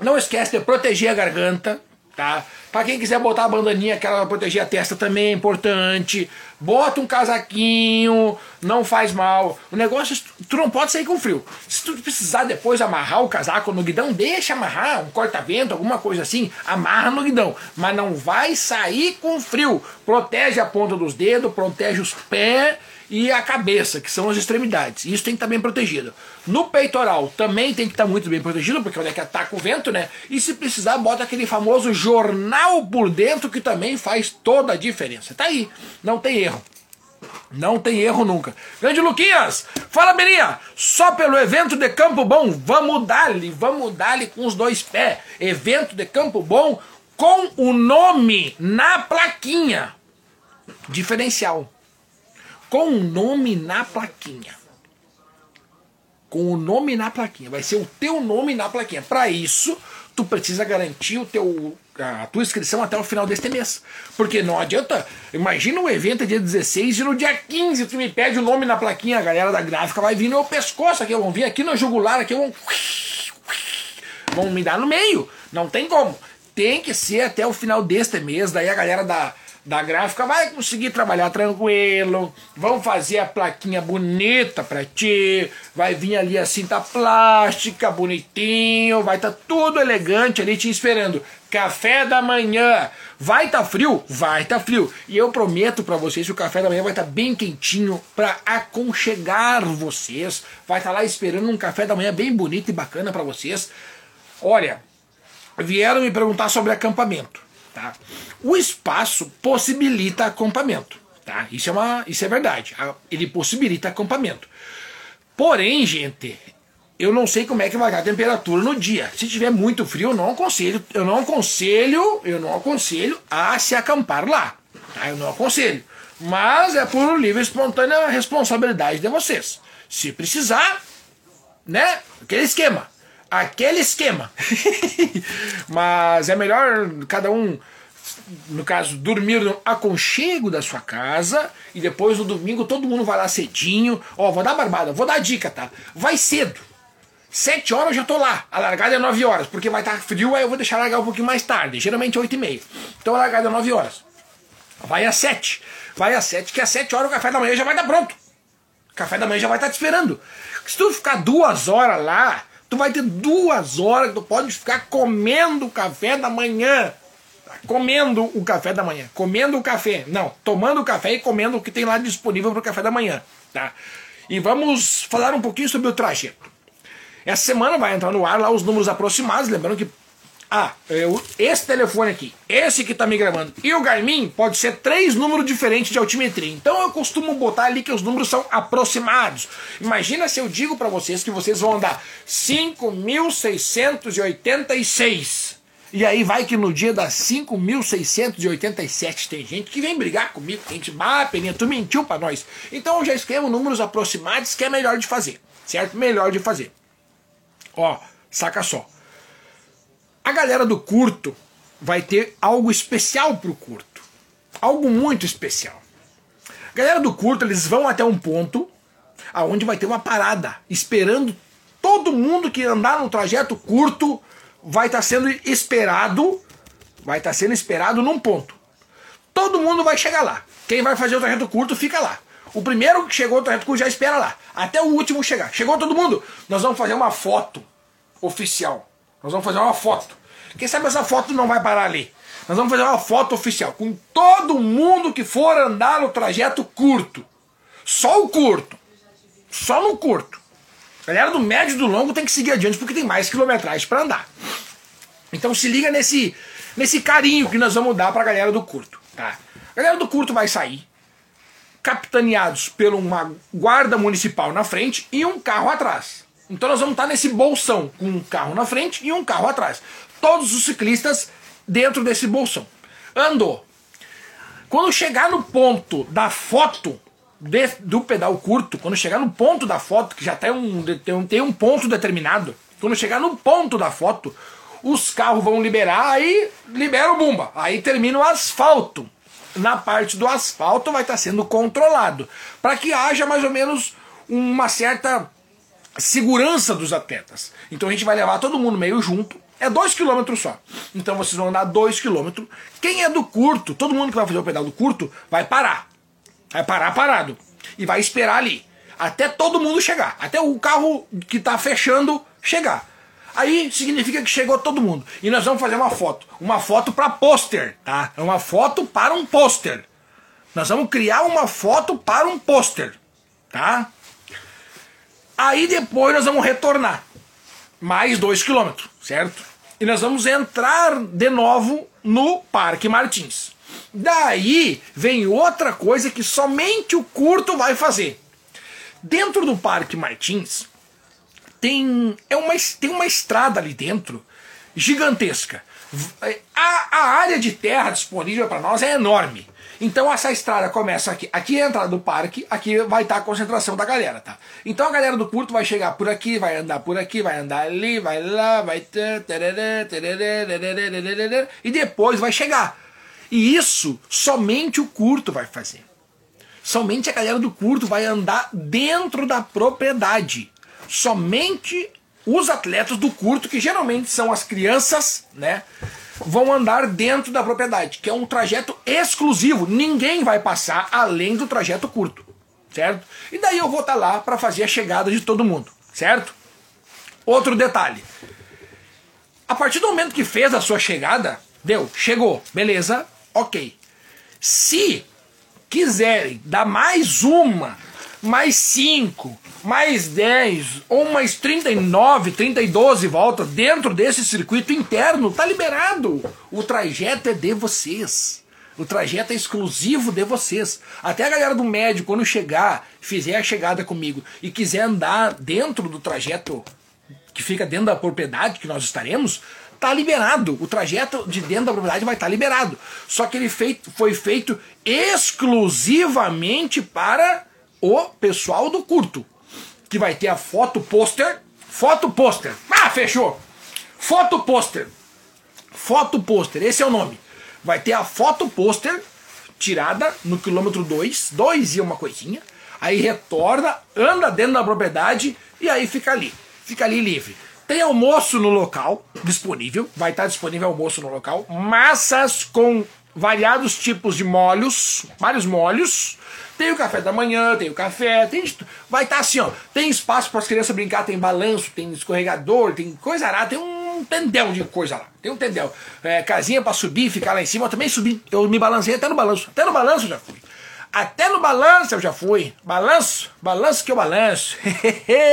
não esquece de proteger a garganta, tá? Para quem quiser botar a bandaninha, aquela pra proteger a testa também é importante. Bota um casaquinho, não faz mal. O negócio, tu não pode sair com frio. Se tu precisar depois amarrar o casaco no guidão, deixa amarrar, um corta-vento, alguma coisa assim, amarra no guidão. Mas não vai sair com frio. Protege a ponta dos dedos, protege os pés e a cabeça, que são as extremidades. Isso tem que estar bem protegido. No peitoral também tem que estar muito bem protegido, porque onde é que ataca o vento, né? E se precisar, bota aquele famoso jornal por dentro, que também faz toda a diferença. Tá aí, não tem erro. Não tem erro nunca. Grande Luquinhas, fala Belinha, só pelo evento de Campo Bom, vamos dar-lhe, vamos dar-lhe com os dois pés. Evento de Campo Bom com o nome na plaquinha. Diferencial com o nome na plaquinha. Com o nome na plaquinha. Vai ser o teu nome na plaquinha. Para isso, tu precisa garantir o teu, a tua inscrição até o final deste mês. Porque não adianta. Imagina o evento dia 16 e no dia 15 tu me pede o nome na plaquinha. A galera da gráfica vai vir no meu pescoço aqui. Vão vir aqui no jugular aqui. Vão, vão me dar no meio. Não tem como. Tem que ser até o final deste mês. Daí a galera da da gráfica vai conseguir trabalhar tranquilo, vão fazer a plaquinha bonita para ti, vai vir ali a cinta plástica bonitinho, vai estar tá tudo elegante ali te esperando. Café da manhã, vai tá frio? Vai tá frio. E eu prometo para vocês que o café da manhã vai estar tá bem quentinho para aconchegar vocês. Vai estar tá lá esperando um café da manhã bem bonito e bacana para vocês. Olha, vieram me perguntar sobre acampamento. Tá? O espaço possibilita acampamento. Tá? Isso, é uma, isso é verdade. Ele possibilita acampamento. Porém, gente, eu não sei como é que vai estar a temperatura no dia. Se tiver muito frio, eu não aconselho, eu não aconselho, eu não aconselho a se acampar lá. Tá? Eu não aconselho. Mas é por livre e espontânea responsabilidade de vocês. Se precisar, né? Aquele esquema aquele esquema. Mas é melhor cada um, no caso, dormir no aconchego da sua casa e depois no domingo todo mundo vai lá cedinho. Ó, vou dar barbada, vou dar dica, tá? Vai cedo. Sete horas eu já tô lá. A largada é nove horas, porque vai estar tá frio, aí eu vou deixar largar um pouquinho mais tarde, geralmente oito e meia. Então a largada é nove horas. Vai às sete. Vai às sete, que às sete horas o café da manhã já vai estar pronto. O café da manhã já vai estar te esperando. Se tu ficar duas horas lá, Tu vai ter duas horas que tu pode ficar comendo o café da manhã. Comendo o café da manhã. Comendo o café. Não, tomando o café e comendo o que tem lá disponível para o café da manhã. Tá? E vamos falar um pouquinho sobre o trajeto. Essa semana vai entrar no ar lá os números aproximados. Lembrando que ah, eu, esse telefone aqui, esse que está me gravando e o Garmin pode ser três números diferentes de altimetria. Então eu costumo botar ali que os números são aproximados. Imagina se eu digo para vocês que vocês vão andar 5.686. E aí vai que no dia das 5.687 tem gente que vem brigar comigo, tem gente, ah, Peninha, tu mentiu para nós. Então eu já escrevo números aproximados que é melhor de fazer, certo? Melhor de fazer. Ó, saca só. A galera do curto vai ter algo especial pro curto. Algo muito especial. A galera do curto, eles vão até um ponto aonde vai ter uma parada, esperando todo mundo que andar no trajeto curto vai estar tá sendo esperado, vai estar tá sendo esperado num ponto. Todo mundo vai chegar lá. Quem vai fazer o trajeto curto fica lá. O primeiro que chegou no trajeto curto já espera lá, até o último chegar. Chegou todo mundo? Nós vamos fazer uma foto oficial. Nós vamos fazer uma foto. Quem sabe essa foto não vai parar ali. Nós vamos fazer uma foto oficial com todo mundo que for andar no trajeto curto. Só o curto. Só no curto. A galera do médio e do longo tem que seguir adiante porque tem mais quilometragem para andar. Então se liga nesse, nesse carinho que nós vamos dar para a galera do curto. Tá? A galera do curto vai sair, capitaneados por uma guarda municipal na frente e um carro atrás. Então nós vamos estar nesse bolsão com um carro na frente e um carro atrás. Todos os ciclistas dentro desse bolsão. Andou. Quando chegar no ponto da foto de, do pedal curto, quando chegar no ponto da foto, que já tem um, tem, um, tem um ponto determinado, quando chegar no ponto da foto, os carros vão liberar, aí libera o bumba. Aí termina o asfalto. Na parte do asfalto vai estar sendo controlado. Para que haja mais ou menos uma certa segurança dos atletas. Então a gente vai levar todo mundo meio junto. É dois quilômetros só. Então vocês vão andar dois quilômetros. Quem é do curto, todo mundo que vai fazer o pedal do curto, vai parar. Vai parar parado. E vai esperar ali. Até todo mundo chegar. Até o carro que está fechando chegar. Aí significa que chegou todo mundo. E nós vamos fazer uma foto. Uma foto para pôster, tá? É uma foto para um pôster. Nós vamos criar uma foto para um pôster, tá? Aí depois nós vamos retornar. Mais dois quilômetros, certo? E nós vamos entrar de novo no Parque Martins. Daí vem outra coisa que somente o curto vai fazer. Dentro do Parque Martins tem, é uma, tem uma estrada ali dentro gigantesca. A, a área de terra disponível para nós é enorme. Então essa estrada começa aqui. Aqui é a entrada do parque, aqui vai estar a concentração da galera, tá? Então a galera do curto vai chegar por aqui, vai andar por aqui, vai andar ali, vai lá, vai. E depois vai chegar. E isso somente o curto vai fazer. Somente a galera do curto vai andar dentro da propriedade. Somente os atletas do curto, que geralmente são as crianças, né? Vão andar dentro da propriedade, que é um trajeto exclusivo. Ninguém vai passar além do trajeto curto, certo? E daí eu vou estar tá lá para fazer a chegada de todo mundo, certo? Outro detalhe. A partir do momento que fez a sua chegada, deu, chegou, beleza, ok. Se quiserem dar mais uma mais 5, mais 10 ou mais 39, 32 voltas dentro desse circuito interno, tá liberado. O trajeto é de vocês. O trajeto é exclusivo de vocês. Até a galera do médio, quando chegar, fizer a chegada comigo e quiser andar dentro do trajeto que fica dentro da propriedade que nós estaremos, tá liberado. O trajeto de dentro da propriedade vai estar tá liberado. Só que ele feito, foi feito exclusivamente para o pessoal do curto, que vai ter a foto pôster, foto pôster. Ah, fechou. Foto pôster. Foto pôster, esse é o nome. Vai ter a foto pôster tirada no quilômetro 2, 2 e uma coisinha. Aí retorna, anda dentro da propriedade e aí fica ali. Fica ali livre. Tem almoço no local disponível, vai estar disponível almoço no local, massas com variados tipos de molhos, vários molhos, tem o café da manhã, tem o café, tem vai estar tá assim, ó. Tem espaço para as crianças brincar, tem balanço, tem escorregador, tem coisa lá, tem um tendel de coisa lá. Tem um tendel. É, casinha para subir, ficar lá em cima. Eu também subi, eu me balancei até no balanço. Até no balanço eu já fui. Até no balanço eu já fui. Balanço, balanço que eu balanço.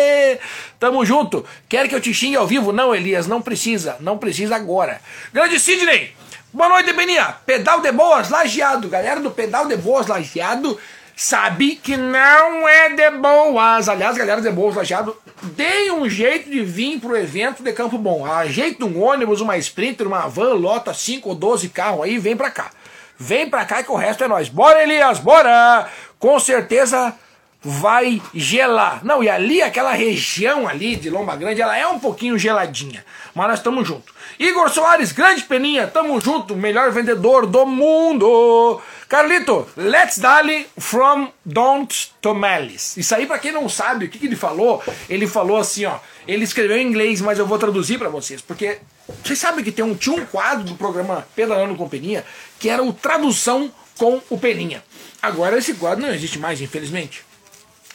Tamo junto. Quer que eu te xingue ao vivo? Não, Elias, não precisa. Não precisa agora. Grande Sidney! Boa noite, Beninha. Pedal de Boas, lajeado. Galera do Pedal de Boas, lajeado sabe que não é de boas. Aliás, galera de boas lajeado, dei um jeito de vir pro evento de Campo Bom. Ajeita um ônibus, uma Sprinter, uma van, lota 5 ou 12 carros aí, vem pra cá. Vem pra cá que o resto é nós. Bora, Elias, bora! Com certeza vai gelar. Não, e ali, aquela região ali de Lomba Grande, ela é um pouquinho geladinha. Mas nós estamos juntos. Igor Soares, grande peninha, tamo junto, melhor vendedor do mundo. Carlito, let's dali from don't tomales. Isso aí, para quem não sabe o que, que, ele falou, ele falou assim, ó. Ele escreveu em inglês, mas eu vou traduzir para vocês, porque vocês sabem que tem um, tinha um quadro do programa Pedalando com Peninha que era o Tradução com o Peninha. Agora esse quadro não existe mais, infelizmente.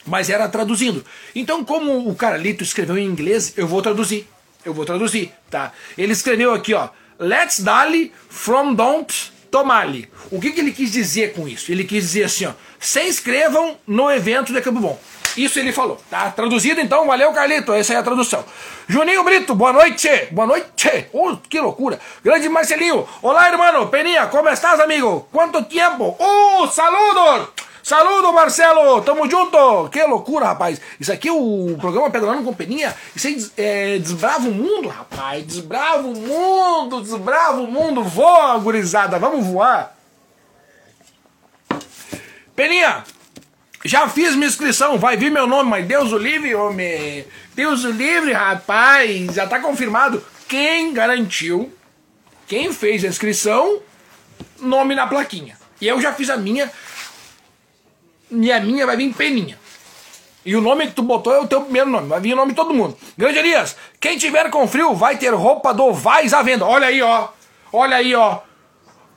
Mas era traduzindo. Então, como o Carlito escreveu em inglês, eu vou traduzir. Eu vou traduzir, tá? Ele escreveu aqui, ó. Let's dali from don't Tomali. O que, que ele quis dizer com isso? Ele quis dizer assim, ó, se inscrevam no evento de Campo Bom. Isso ele falou, tá? Traduzido então, valeu Carlito, essa é a tradução. Juninho Brito, boa noite, boa noite, oh, que loucura. Grande Marcelinho, olá irmão, Peninha, como estás amigo? Quanto tempo? Uh, saludos! Saludo, Marcelo! Tamo junto! Que loucura, rapaz! Isso aqui, o programa Pedalando com Peninha, isso aí é, desbrava o mundo, rapaz! Desbrava o mundo! Desbrava o mundo! Voa, gurizada! Vamos voar! Peninha, já fiz minha inscrição, vai vir meu nome, mas Deus o livre, homem! Deus o livre, rapaz! Já tá confirmado! quem garantiu, quem fez a inscrição, nome na plaquinha. E eu já fiz a minha, e a minha vai vir peninha. E o nome que tu botou é o teu primeiro nome, vai vir o nome de todo mundo. Grande Elias, quem tiver com frio vai ter roupa do Vais à venda. Olha aí, ó. Olha aí, ó.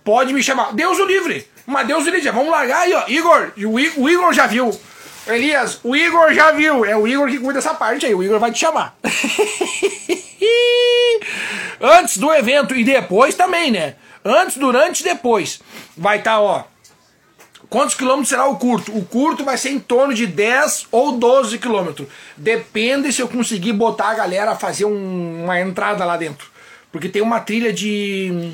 Pode me chamar. Deus o livre. Mas Deus o livre. Vamos largar aí, ó. Igor, o Igor já viu. Elias, o Igor já viu. É o Igor que cuida dessa parte aí. O Igor vai te chamar. Antes do evento e depois também, né? Antes, durante e depois. Vai estar, tá, ó. Quantos quilômetros será o curto? O curto vai ser em torno de 10 ou 12 quilômetros. Depende se eu conseguir botar a galera a fazer um, uma entrada lá dentro. Porque tem uma trilha de.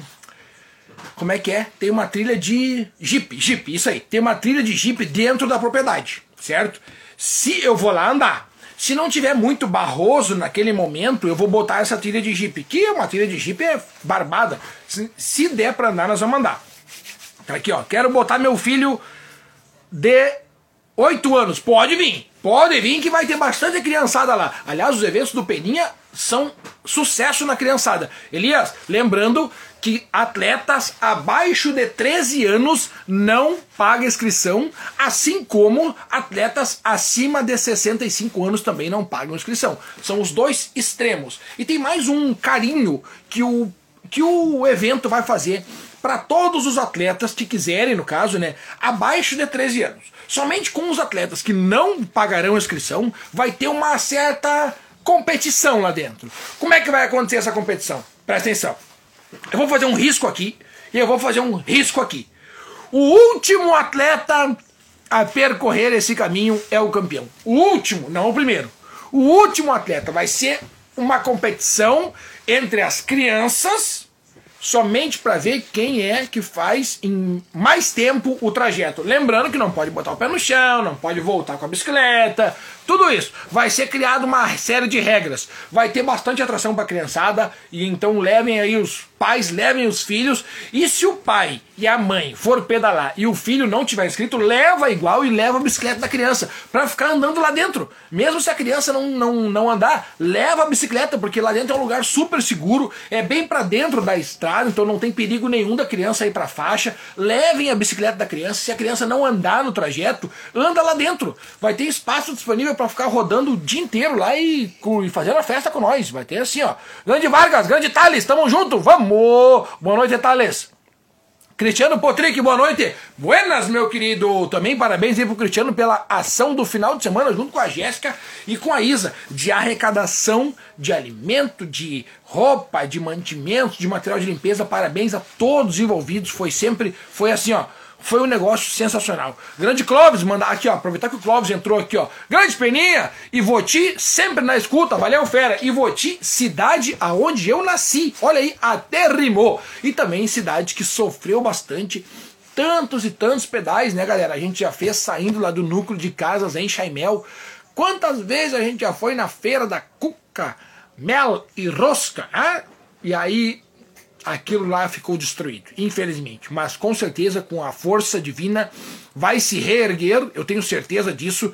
Como é que é? Tem uma trilha de Jeep, Jeep, isso aí. Tem uma trilha de Jeep dentro da propriedade, certo? Se eu vou lá andar, se não tiver muito barroso naquele momento, eu vou botar essa trilha de Jeep, que é uma trilha de Jeep é barbada. Se, se der para andar, nós vamos andar. Tá aqui, ó. Quero botar meu filho de 8 anos. Pode vir. Pode vir que vai ter bastante criançada lá. Aliás, os eventos do Peninha são sucesso na criançada. Elias, lembrando que atletas abaixo de 13 anos não pagam inscrição, assim como atletas acima de 65 anos também não pagam inscrição. São os dois extremos. E tem mais um carinho que o, que o evento vai fazer para todos os atletas que quiserem, no caso, né, abaixo de 13 anos. Somente com os atletas que não pagarão inscrição vai ter uma certa competição lá dentro. Como é que vai acontecer essa competição? Presta atenção. Eu vou fazer um risco aqui e eu vou fazer um risco aqui. O último atleta a percorrer esse caminho é o campeão. O último, não o primeiro. O último atleta vai ser uma competição entre as crianças somente para ver quem é que faz em mais tempo o trajeto. Lembrando que não pode botar o pé no chão, não pode voltar com a bicicleta, tudo isso. Vai ser criado uma série de regras. Vai ter bastante atração para a criançada e então levem aí os pais, levem os filhos. E se o pai e a mãe for pedalar e o filho não tiver inscrito, leva igual e leva a bicicleta da criança para ficar andando lá dentro. Mesmo se a criança não, não, não andar, leva a bicicleta, porque lá dentro é um lugar super seguro, é bem para dentro da estrada, então não tem perigo nenhum da criança ir para faixa. Levem a bicicleta da criança. Se a criança não andar no trajeto, anda lá dentro. Vai ter espaço disponível para ficar rodando o dia inteiro lá e, e fazendo a festa com nós. Vai ter assim, ó. Grande Vargas, grande Thales, tamo junto, vamos! Boa noite, Thales. Cristiano Potrick, boa noite. Buenas, meu querido. Também parabéns aí pro Cristiano pela ação do final de semana junto com a Jéssica e com a Isa de arrecadação de alimento, de roupa, de mantimentos, de material de limpeza. Parabéns a todos envolvidos. Foi sempre, foi assim, ó foi um negócio sensacional. Grande Clóvis, mandar aqui, ó, aproveitar que o Clóvis entrou aqui, ó. Grande Peninha, Ivoti, sempre na escuta, valeu, fera. Ivoti, cidade aonde eu nasci. Olha aí, até rimou. E também cidade que sofreu bastante tantos e tantos pedais, né, galera? A gente já fez saindo lá do núcleo de casas em Chaimel. Quantas vezes a gente já foi na feira da cuca, mel e rosca, ah? E aí aquilo lá ficou destruído, infelizmente. Mas com certeza, com a força divina, vai se reerguer, eu tenho certeza disso.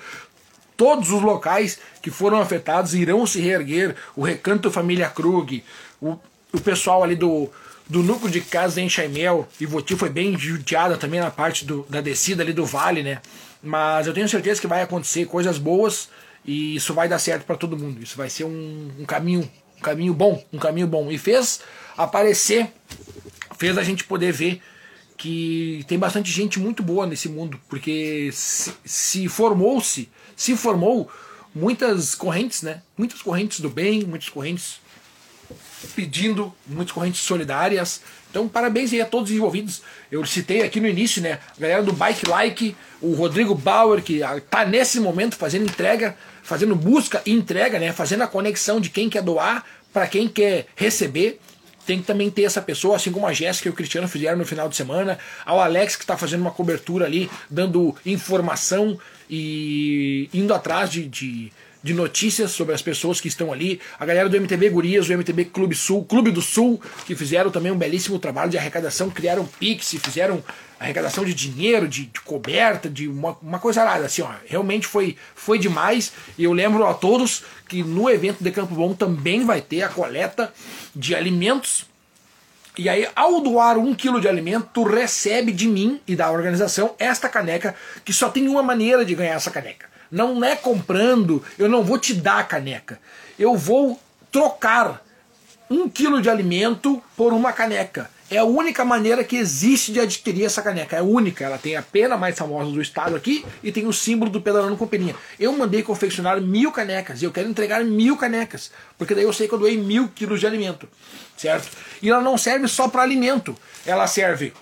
Todos os locais que foram afetados irão se reerguer. O Recanto Família Krug, o, o pessoal ali do, do núcleo de casa em Chaimel, e Voti foi bem judiada também na parte do, da descida ali do vale, né? Mas eu tenho certeza que vai acontecer coisas boas e isso vai dar certo para todo mundo. Isso vai ser um, um caminho, um caminho bom, um caminho bom. E fez aparecer, fez a gente poder ver que tem bastante gente muito boa nesse mundo, porque se, se formou-se, se formou muitas correntes, né? Muitas correntes do bem, muitas correntes pedindo, muitas correntes solidárias. Então, parabéns aí a todos os envolvidos. Eu citei aqui no início, né? A galera do Bike Like, o Rodrigo Bauer, que está nesse momento fazendo entrega, fazendo busca e entrega, né? Fazendo a conexão de quem quer doar para quem quer receber tem que também ter essa pessoa, assim como a Jéssica e o Cristiano fizeram no final de semana, ao Alex que está fazendo uma cobertura ali, dando informação e indo atrás de, de, de notícias sobre as pessoas que estão ali, a galera do MTB Gurias, o MTB Clube Sul, Clube do Sul, que fizeram também um belíssimo trabalho de arrecadação, criaram Pix, fizeram arrecadação de dinheiro, de, de coberta, de uma, uma coisa nada, assim, ó, realmente foi, foi demais, e eu lembro a todos que no evento de Campo Bom também vai ter a coleta de alimentos. E aí, ao doar um quilo de alimento, tu recebe de mim e da organização esta caneca, que só tem uma maneira de ganhar essa caneca. Não é comprando, eu não vou te dar a caneca. Eu vou trocar um quilo de alimento por uma caneca. É a única maneira que existe de adquirir essa caneca. É única. Ela tem a pena mais famosa do estado aqui e tem o símbolo do Pedalando Companhia. Eu mandei confeccionar mil canecas e eu quero entregar mil canecas. Porque daí eu sei que eu doei mil quilos de alimento. Certo? E ela não serve só para alimento. Ela serve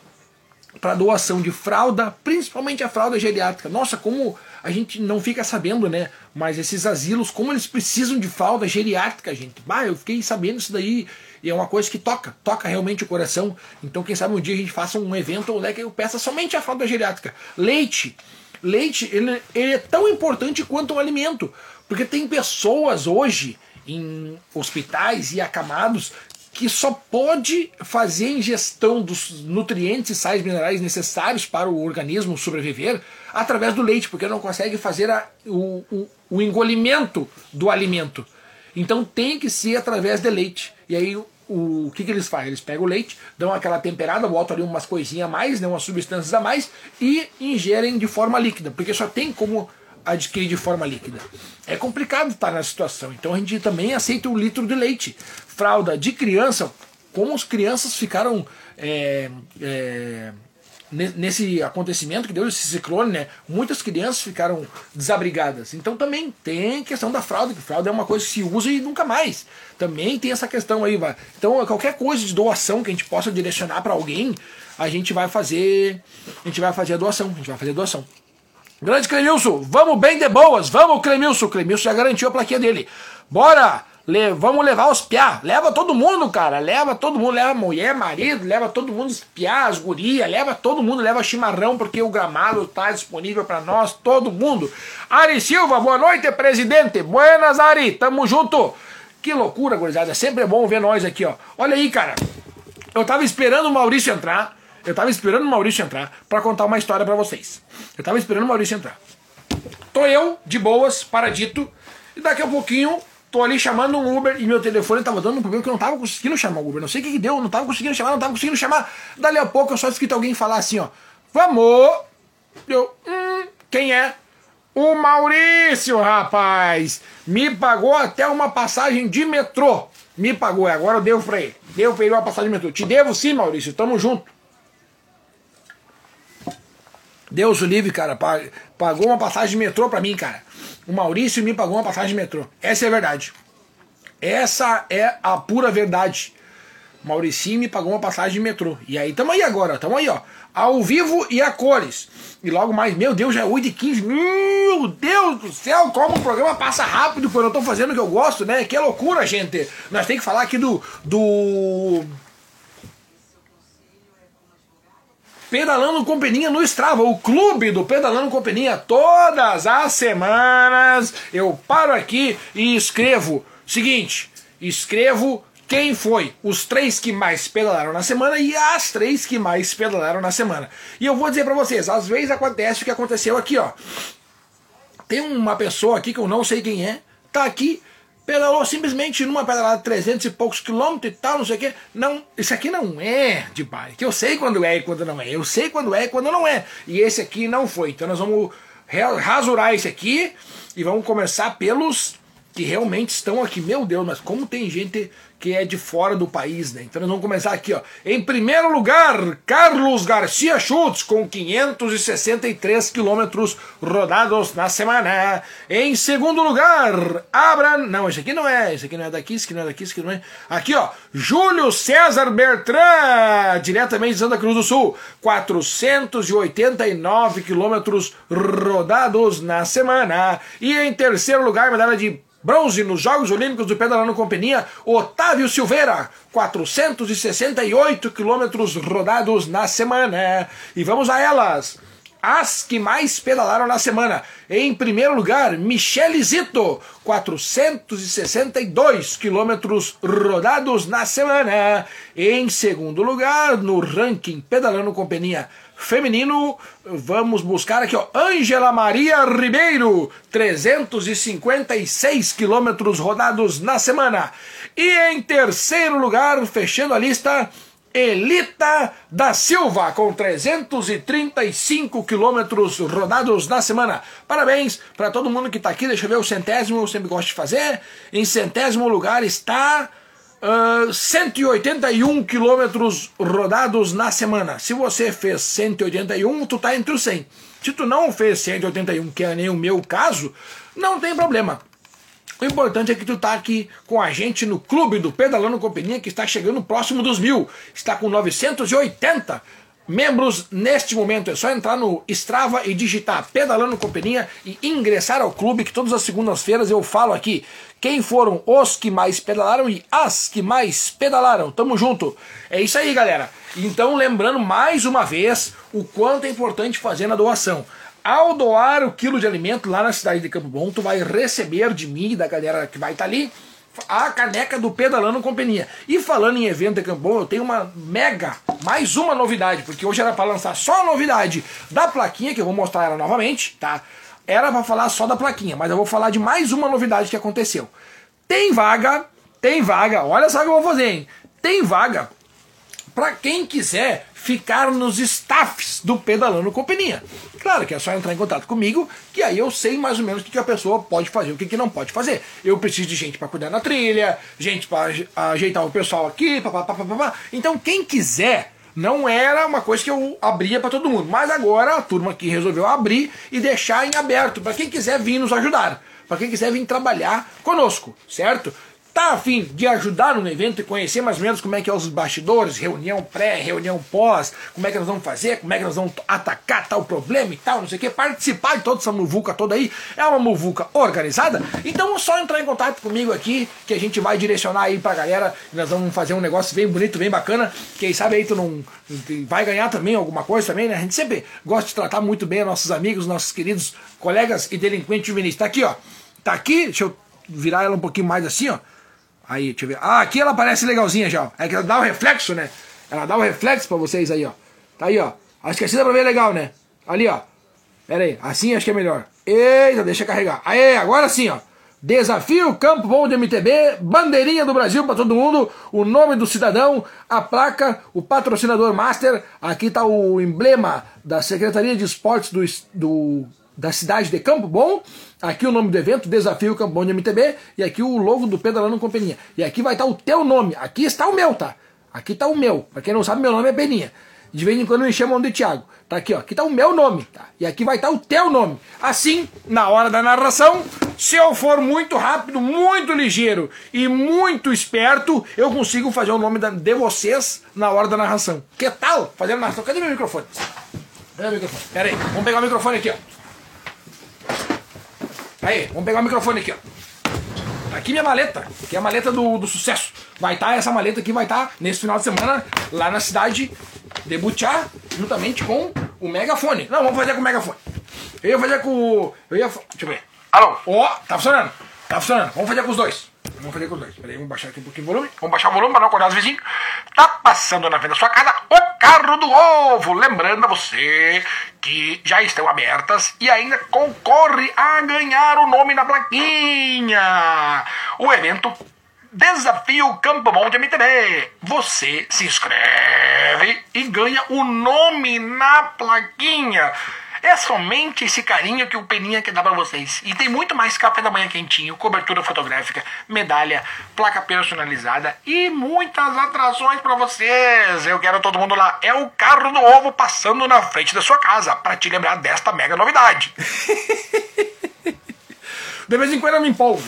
para doação de fralda, principalmente a fralda geriátrica. Nossa, como a gente não fica sabendo, né? Mas esses asilos, como eles precisam de fralda geriátrica, gente. Bah, eu fiquei sabendo isso daí e é uma coisa que toca, toca realmente o coração. Então, quem sabe um dia a gente faça um evento onde é que eu peça somente a fralda geriátrica. Leite. Leite, ele, ele é tão importante quanto um alimento. Porque tem pessoas hoje em hospitais e acamados que só pode fazer ingestão dos nutrientes e sais minerais necessários para o organismo sobreviver através do leite, porque não consegue fazer a, o, o, o engolimento do alimento. Então tem que ser através de leite. E aí o, o que, que eles fazem? Eles pegam o leite, dão aquela temperada, botam ali umas coisinhas a mais, né, umas substâncias a mais e ingerem de forma líquida, porque só tem como adquirir de forma líquida. É complicado estar nessa situação. Então a gente também aceita um litro de leite. Fralda de criança, como as crianças ficaram é, é, nesse acontecimento que deu esse ciclone, né, muitas crianças ficaram desabrigadas. Então também tem questão da fralda, que fralda é uma coisa que se usa e nunca mais. Também tem essa questão aí, vai. Então qualquer coisa de doação que a gente possa direcionar para alguém, a gente vai fazer, a gente vai fazer a doação, a gente vai fazer a doação. Grande Clemilson, vamos bem de boas, vamos Clemilson, Clemilson já garantiu a plaquinha dele. Bora! Le, vamos levar os piá. Leva todo mundo, cara. Leva todo mundo. Leva mulher, marido, leva todo mundo os piá, as guria. Leva todo mundo. Leva chimarrão, porque o gramado está disponível para nós, todo mundo. Ari Silva, boa noite, presidente. Buenas, Ari. Tamo junto. Que loucura, gurizada. Sempre é bom ver nós aqui, ó. Olha aí, cara. Eu tava esperando o Maurício entrar. Eu tava esperando o Maurício entrar para contar uma história para vocês. Eu tava esperando o Maurício entrar. Tô eu, de boas, paradito. E daqui a pouquinho Tô ali chamando um Uber e meu telefone tava dando um problema que eu não tava conseguindo chamar o Uber. Não sei o que, que deu, não tava conseguindo chamar, não tava conseguindo chamar. Dali a pouco eu só escuto alguém falar assim, ó. Vamos! Eu, hum, quem é? O Maurício, rapaz! Me pagou até uma passagem de metrô. Me pagou, agora eu devo pra ele. Devo pra ele uma passagem de metrô. Te devo sim, Maurício, tamo junto. Deus o livre, cara. Pagou uma passagem de metrô pra mim, cara. O Maurício me pagou uma passagem de metrô. Essa é a verdade. Essa é a pura verdade. Mauricinho me pagou uma passagem de metrô. E aí, tamo aí agora, tamo aí, ó. Ao vivo e a cores. E logo mais, meu Deus, já é 8 e 15 Meu Deus do céu, como o programa passa rápido quando eu tô fazendo o que eu gosto, né? Que loucura, gente. Nós temos que falar aqui do. do Pedalando com Peninha no Strava, o clube do Pedalando com Peninha. Todas as semanas eu paro aqui e escrevo. Seguinte, escrevo quem foi os três que mais pedalaram na semana e as três que mais pedalaram na semana. E eu vou dizer para vocês, às vezes acontece o que aconteceu aqui, ó. Tem uma pessoa aqui que eu não sei quem é, tá aqui pedalou simplesmente numa pedalada 300 e poucos quilômetros e tal, não sei o quê. Não, isso aqui não é de bike. Eu sei quando é e quando não é. Eu sei quando é e quando não é. E esse aqui não foi. Então nós vamos rasurar esse aqui e vamos começar pelos que realmente estão aqui. Meu Deus, mas como tem gente que é de fora do país, né? Então nós vamos começar aqui, ó. Em primeiro lugar, Carlos Garcia Schultz, com 563 quilômetros rodados na semana. Em segundo lugar, Abraham. Não, esse aqui não é, esse aqui não é daqui, esse aqui não é daqui, esse aqui não é. Aqui, ó, Júlio César Bertrand, diretamente de Santa Cruz do Sul, 489 quilômetros rodados na semana. E em terceiro lugar, medalha de Bronze nos Jogos Olímpicos do Pedalando Companhia, Otávio Silveira, 468 quilômetros rodados na semana. E vamos a elas. as que mais pedalaram na semana. Em primeiro lugar, Michele Zito, 462 quilômetros rodados na semana. Em segundo lugar, no ranking Pedalando Companhia Feminino, vamos buscar aqui, ó, Ângela Maria Ribeiro, 356 quilômetros rodados na semana. E em terceiro lugar, fechando a lista, Elita da Silva, com 335 quilômetros rodados na semana. Parabéns para todo mundo que está aqui. Deixa eu ver o centésimo, eu sempre gosto de fazer. Em centésimo lugar está uh, 181 quilômetros rodados na semana. Se você fez 181, tu está entre os 100. Se tu não fez 181, que é nem o meu caso, não tem problema. O importante é que tu tá aqui com a gente no clube do Pedalando Companhia, que está chegando próximo dos mil. Está com 980 membros neste momento. É só entrar no Strava e digitar Pedalando Companhia e ingressar ao clube, que todas as segundas-feiras eu falo aqui quem foram os que mais pedalaram e as que mais pedalaram. Tamo junto. É isso aí, galera. Então, lembrando mais uma vez o quanto é importante fazer na doação. Ao doar o quilo de alimento lá na cidade de Campo Bom, tu vai receber de mim e da galera que vai estar tá ali a caneca do Pedalando Companhia. E falando em evento de Campo Bom, eu tenho uma mega, mais uma novidade, porque hoje era para lançar só a novidade da plaquinha, que eu vou mostrar ela novamente, tá? Era para falar só da plaquinha, mas eu vou falar de mais uma novidade que aconteceu. Tem vaga, tem vaga, olha só o que eu vou fazer, hein? Tem vaga para quem quiser ficar nos staffs do Pedalando Companhia. Claro que é só entrar em contato comigo, que aí eu sei mais ou menos o que a pessoa pode fazer, o que, que não pode fazer. Eu preciso de gente para cuidar da trilha, gente para ajeitar o pessoal aqui, papapá. Então quem quiser, não era uma coisa que eu abria para todo mundo, mas agora a turma aqui resolveu abrir e deixar em aberto para quem quiser vir nos ajudar, para quem quiser vir trabalhar conosco, certo? Tá afim de ajudar no evento e conhecer mais ou menos como é que é os bastidores, reunião pré, reunião pós, como é que nós vamos fazer, como é que nós vamos atacar tal problema e tal, não sei o que, participar de toda essa muvuca toda aí, é uma muvuca organizada, então é só entrar em contato comigo aqui, que a gente vai direcionar aí pra galera, nós vamos fazer um negócio bem bonito, bem bacana, quem sabe aí tu não vai ganhar também alguma coisa também, né, a gente sempre gosta de tratar muito bem nossos amigos, nossos queridos colegas e delinquentes juvenis, tá aqui ó, tá aqui, deixa eu virar ela um pouquinho mais assim ó, Aí, deixa eu ver. Ah, aqui ela parece legalzinha já. É que ela dá o reflexo, né? Ela dá o reflexo pra vocês aí, ó. Tá aí, ó. Acho que assim dá pra ver legal, né? Ali, ó. Pera aí. Assim acho que é melhor. Eita, deixa carregar. Aê, agora sim, ó. Desafio Campo Bom de MTB, bandeirinha do Brasil para todo mundo, o nome do cidadão, a placa, o patrocinador master, aqui tá o emblema da Secretaria de Esportes do, do da cidade de Campo Bom. Aqui o nome do evento, Desafio Campo Bom de MTB. E aqui o logo do Pedalando Companhia. E aqui vai estar o teu nome. Aqui está o meu, tá? Aqui está o meu. Para quem não sabe, meu nome é Beninha. De vez em quando me chamam de Thiago. Tá aqui, ó. Aqui está o meu nome, tá? E aqui vai estar o teu nome. Assim, na hora da narração, se eu for muito rápido, muito ligeiro e muito esperto, eu consigo fazer o nome de vocês na hora da narração. Que tal? Fazer a narração. Cadê meu microfone? Cadê meu microfone? Pera aí, vamos pegar o microfone aqui, ó. Aí, vamos pegar o microfone aqui, ó. Tá aqui minha maleta, que é a maleta do, do sucesso. Vai estar, tá, essa maleta aqui vai estar tá, nesse final de semana lá na cidade de Butiá, juntamente com o megafone. Não, vamos fazer com o megafone. Eu ia fazer com. Eu ia. Deixa eu ver. Alô? Ó, oh, tá funcionando. Tá funcionando. Vamos fazer com os dois. Vamos fazer com os dois. Peraí, vamos baixar aqui um pouquinho o volume. Vamos baixar o volume para não acordar os vizinhos. Tá passando na frente da sua casa o carro do ovo. Lembrando a você que já estão abertas e ainda concorre a ganhar o nome na plaquinha. O evento Desafio Campo Bom de MTB. Você se inscreve e ganha o nome na plaquinha. É somente esse carinho que o Peninha quer dar pra vocês. E tem muito mais café da manhã quentinho, cobertura fotográfica, medalha, placa personalizada e muitas atrações para vocês. Eu quero todo mundo lá. É o carro do ovo passando na frente da sua casa para te lembrar desta mega novidade. De vez em quando eu me empolgo.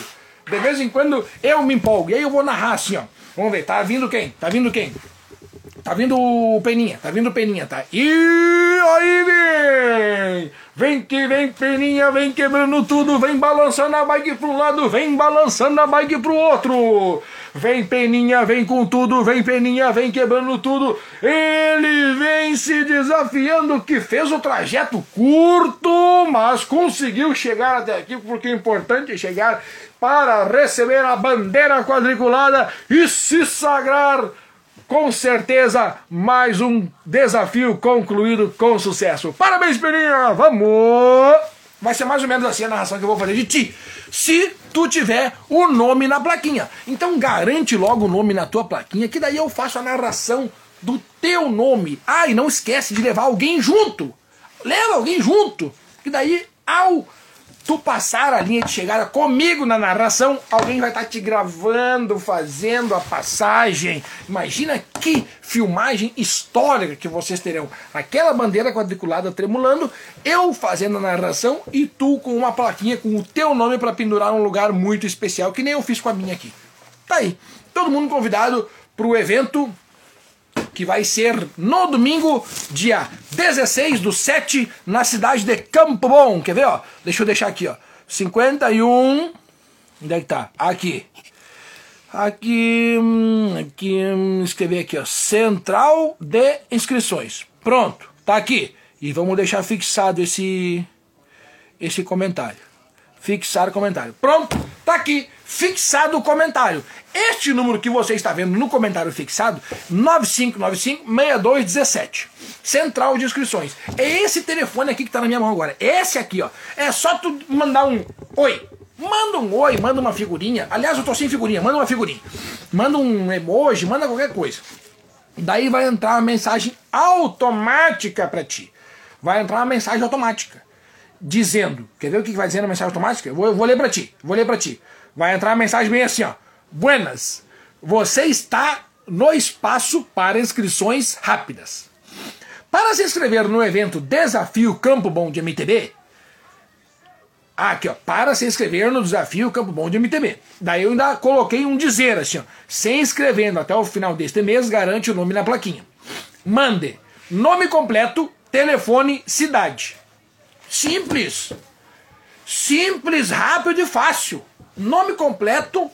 De vez em quando eu me empolgo. E aí eu vou narrar assim, ó. Vamos ver, tá vindo quem? Tá vindo quem? Tá vindo o Peninha, tá vindo o Peninha, tá? E aí vem! Vem que vem Peninha, vem quebrando tudo, vem balançando a bike pro um lado, vem balançando a bike pro outro. Vem Peninha, vem com tudo, vem Peninha, vem quebrando tudo. Ele vem se desafiando, que fez o trajeto curto, mas conseguiu chegar até aqui, porque é importante chegar para receber a bandeira quadriculada e se sagrar com certeza, mais um desafio concluído com sucesso. Parabéns, Peninha! Vamos! Vai ser mais ou menos assim a narração que eu vou fazer de ti. Se tu tiver o nome na plaquinha. Então garante logo o nome na tua plaquinha, que daí eu faço a narração do teu nome. Ah, e não esquece de levar alguém junto. Leva alguém junto. Que daí, ao tu passar a linha de chegada comigo na narração, alguém vai estar tá te gravando, fazendo a passagem. Imagina que filmagem histórica que vocês terão. Aquela bandeira quadriculada tremulando, eu fazendo a narração e tu com uma plaquinha com o teu nome para pendurar num lugar muito especial, que nem eu fiz com a minha aqui. Tá aí. Todo mundo convidado para o evento que vai ser no domingo, dia 16 do 7, na cidade de Campo Bom. Quer ver, ó? Deixa eu deixar aqui, ó. 51. Onde é que tá? Aqui. Aqui. Hum, aqui. Hum, escrever aqui, ó. Central de inscrições. Pronto. Tá aqui. E vamos deixar fixado esse. Esse comentário. Fixar comentário. Pronto. Tá aqui fixado o comentário. Este número que você está vendo no comentário fixado, 9595-6217. Central de inscrições. É esse telefone aqui que está na minha mão agora. Esse aqui, ó. É só tu mandar um oi. Manda um oi, manda uma figurinha. Aliás, eu tô sem figurinha, manda uma figurinha. Manda um emoji, manda qualquer coisa. Daí vai entrar uma mensagem automática para ti. Vai entrar uma mensagem automática dizendo. Quer ver o que vai dizer na mensagem automática? Eu vou, eu vou ler para ti. Vou ler para ti vai entrar a mensagem bem assim, ó. Buenas, você está no espaço para inscrições rápidas. Para se inscrever no evento Desafio Campo Bom de MTB, aqui ó, para se inscrever no Desafio Campo Bom de MTB. Daí eu ainda coloquei um dizer assim, ó, se inscrevendo até o final deste mês, garante o nome na plaquinha. Mande nome completo, telefone, cidade. Simples. Simples, rápido e fácil nome completo,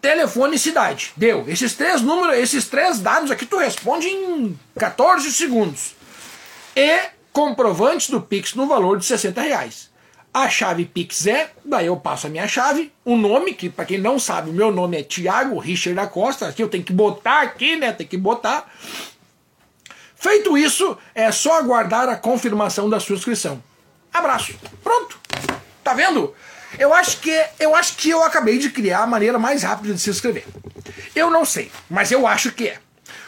telefone e cidade. Deu. Esses três números, esses três dados aqui tu responde em 14 segundos. E comprovante do Pix no valor de 60 reais. A chave Pix é, daí eu passo a minha chave, o nome, que para quem não sabe, o meu nome é Tiago Richard da Costa, aqui eu tenho que botar aqui, né? Tem que botar. Feito isso, é só aguardar a confirmação da sua inscrição. Abraço. Pronto. Tá vendo? Eu acho que eu acho que eu acabei de criar a maneira mais rápida de se inscrever. Eu não sei, mas eu acho que é.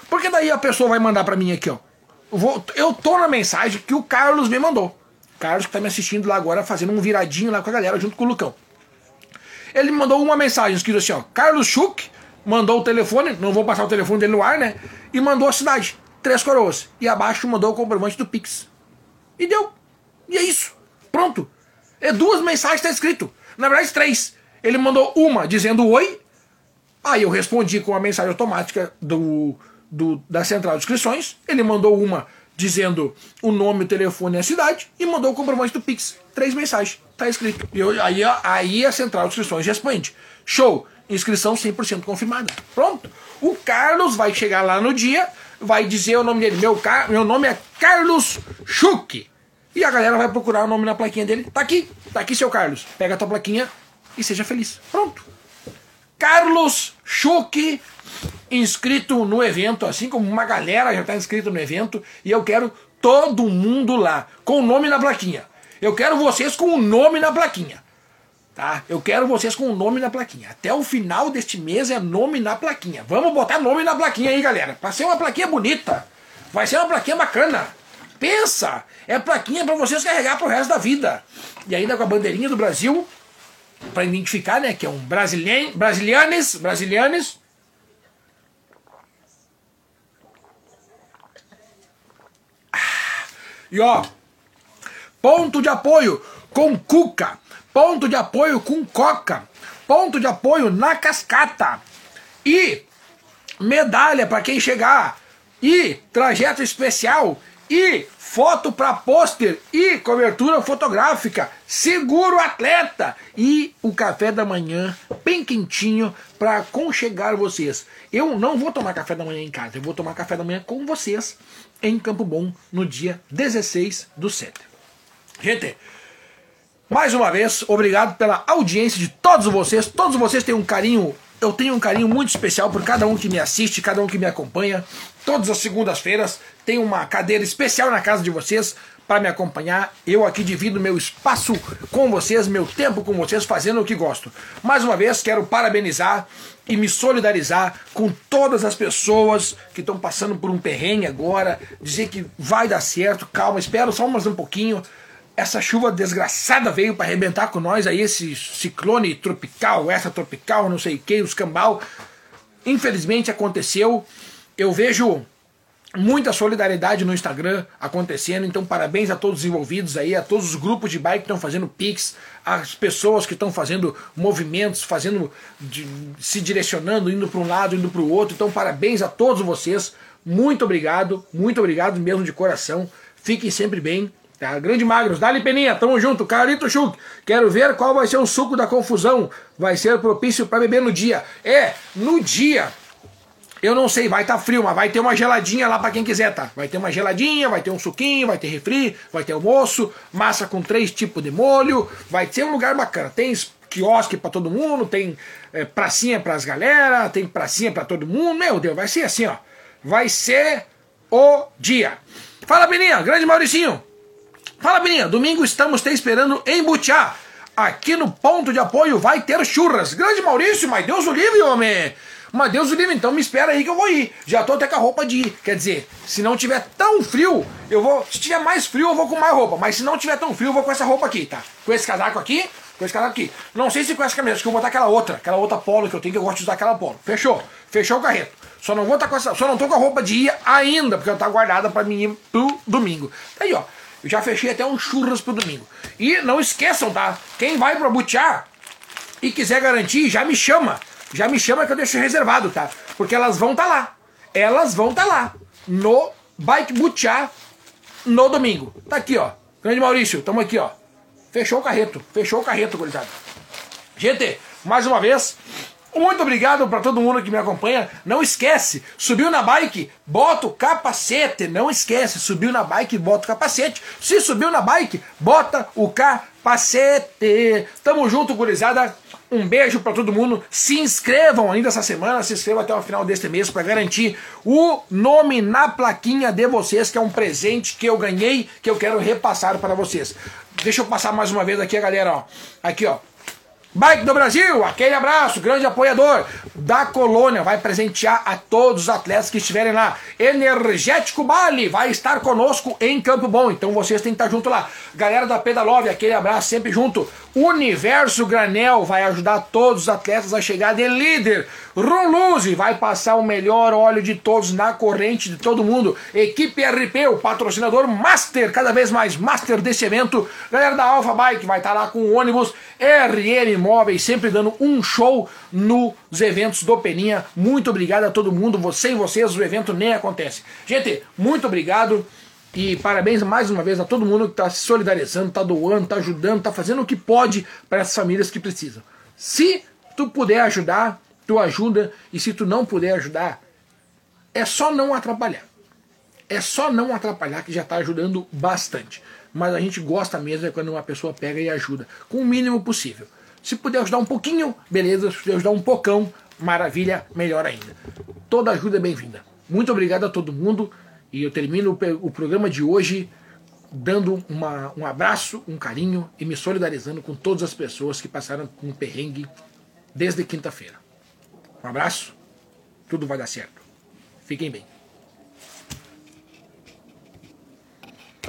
Porque daí a pessoa vai mandar para mim aqui, ó. Eu, vou, eu tô na mensagem que o Carlos me mandou. Carlos que tá me assistindo lá agora, fazendo um viradinho lá com a galera, junto com o Lucão. Ele me mandou uma mensagem escrito assim, ó. Carlos Schuch mandou o telefone, não vou passar o telefone dele no ar, né? E mandou a cidade, Três Coroas. E abaixo mandou o comprovante do Pix. E deu. E é isso. Pronto. É duas mensagens está escrito. Na verdade, três. Ele mandou uma dizendo oi. Aí eu respondi com a mensagem automática do, do, da central de inscrições. Ele mandou uma dizendo o nome, o telefone e a cidade. E mandou o comprovante do Pix. Três mensagens. Tá escrito. E eu, aí, aí a central de inscrições responde. Show! Inscrição 100% confirmada. Pronto. O Carlos vai chegar lá no dia, vai dizer o nome dele. Meu, meu nome é Carlos Schuch. E a galera vai procurar o nome na plaquinha dele. Tá aqui, tá aqui, seu Carlos. Pega a tua plaquinha e seja feliz. Pronto. Carlos Schuch, inscrito no evento, assim como uma galera já está inscrito no evento, e eu quero todo mundo lá, com o nome na plaquinha. Eu quero vocês com o nome na plaquinha. Tá? Eu quero vocês com o nome na plaquinha. Até o final deste mês é nome na plaquinha. Vamos botar nome na plaquinha aí, galera. Pra ser uma plaquinha bonita. Vai ser uma plaquinha bacana. Pensa! É plaquinha para vocês carregar pro resto da vida. E ainda com a bandeirinha do Brasil, para identificar, né, que é um brasilianes, brasilianes. Ah, e ó, ponto de apoio com Cuca, ponto de apoio com Coca, ponto de apoio na cascata e medalha para quem chegar e trajeto especial e foto para pôster e cobertura fotográfica, seguro atleta e o café da manhã bem quentinho para aconchegar vocês. Eu não vou tomar café da manhã em casa, eu vou tomar café da manhã com vocês em Campo Bom no dia 16 do 7. Gente, mais uma vez, obrigado pela audiência de todos vocês. Todos vocês têm um carinho, eu tenho um carinho muito especial por cada um que me assiste, cada um que me acompanha. Todas as segundas-feiras tem uma cadeira especial na casa de vocês para me acompanhar. Eu aqui divido meu espaço com vocês, meu tempo com vocês, fazendo o que gosto. Mais uma vez, quero parabenizar e me solidarizar com todas as pessoas que estão passando por um perrengue agora, dizer que vai dar certo, calma, espero só mais um pouquinho. Essa chuva desgraçada veio para arrebentar com nós aí, esse ciclone tropical, essa tropical, não sei o que, os cambal. Infelizmente aconteceu. Eu vejo muita solidariedade no Instagram acontecendo, então parabéns a todos os envolvidos aí, a todos os grupos de bike que estão fazendo pix, as pessoas que estão fazendo movimentos, fazendo de, se direcionando, indo para um lado, indo para o outro. Então parabéns a todos vocês. Muito obrigado, muito obrigado mesmo de coração. Fiquem sempre bem. Tá? Grande Magros, dali Peninha, tamo junto. Carlito Chuk, quero ver qual vai ser o suco da confusão. Vai ser propício para beber no dia. É, no dia eu não sei, vai estar tá frio, mas vai ter uma geladinha lá para quem quiser, tá? Vai ter uma geladinha, vai ter um suquinho, vai ter refri, vai ter almoço, massa com três tipos de molho, vai ser um lugar bacana. Tem quiosque para todo mundo, tem é, pracinha para as galera, tem pracinha para todo mundo. Meu Deus, vai ser assim, ó. Vai ser o dia. Fala, Beninha, grande Mauricinho. Fala, Beninha, domingo estamos te esperando em Butiá. Aqui no ponto de apoio vai ter churras. Grande Maurício, mas Deus o livre, homem. Mas Deus o livre, então me espera aí que eu vou ir. Já tô até com a roupa de ir. Quer dizer, se não tiver tão frio, eu vou. Se tiver mais frio, eu vou com mais roupa. Mas se não tiver tão frio, eu vou com essa roupa aqui, tá? Com esse casaco aqui, com esse casaco aqui. Não sei se com essa camisa, acho que eu vou botar aquela outra, aquela outra polo que eu tenho, que eu gosto de usar aquela polo. Fechou? Fechou o carreto. Só não vou estar tá com essa. Só não tô com a roupa de ir ainda, porque ela tá guardada para mim ir pro domingo. Tá aí, ó. Eu já fechei até um churras pro domingo. E não esqueçam, tá? Quem vai pro Butiá e quiser garantir, já me chama. Já me chama que eu deixo reservado, tá? Porque elas vão estar tá lá. Elas vão estar tá lá. No Bike Butiá no domingo. Tá aqui, ó. Grande Maurício, tamo aqui, ó. Fechou o carreto. Fechou o carreto, gurizada. Gente, mais uma vez, muito obrigado para todo mundo que me acompanha. Não esquece, subiu na bike, bota o capacete. Não esquece, subiu na bike, bota o capacete. Se subiu na bike, bota o capacete. Tamo junto, gurizada. Um beijo para todo mundo. Se inscrevam ainda essa semana, se inscrevam até o final deste mês para garantir o nome na plaquinha de vocês, que é um presente que eu ganhei, que eu quero repassar para vocês. Deixa eu passar mais uma vez aqui, galera, ó. Aqui, ó. Bike do Brasil, aquele abraço, grande apoiador da colônia, vai presentear a todos os atletas que estiverem lá. Energético Bali vai estar conosco em Campo Bom, então vocês têm que estar junto lá. Galera da Pedalove, aquele abraço sempre junto. Universo Granel vai ajudar todos os atletas a chegar de líder. Runluze vai passar o melhor óleo de todos na corrente de todo mundo. Equipe RP, o patrocinador master, cada vez mais master desse evento. Galera da Alpha Bike vai estar lá com o ônibus RM Móveis, sempre dando um show nos eventos do Peninha. Muito obrigado a todo mundo. Você e vocês, o evento nem acontece. Gente, muito obrigado. E parabéns mais uma vez a todo mundo que está se solidarizando, está doando, está ajudando, está fazendo o que pode para essas famílias que precisam. Se tu puder ajudar, tu ajuda. E se tu não puder ajudar, é só não atrapalhar. É só não atrapalhar que já está ajudando bastante. Mas a gente gosta mesmo é quando uma pessoa pega e ajuda, com o mínimo possível. Se puder ajudar um pouquinho, beleza. Se puder ajudar um pocão, maravilha, melhor ainda. Toda ajuda é bem-vinda. Muito obrigado a todo mundo. E eu termino o programa de hoje dando uma, um abraço, um carinho e me solidarizando com todas as pessoas que passaram um perrengue desde quinta-feira. Um abraço, tudo vai dar certo. Fiquem bem.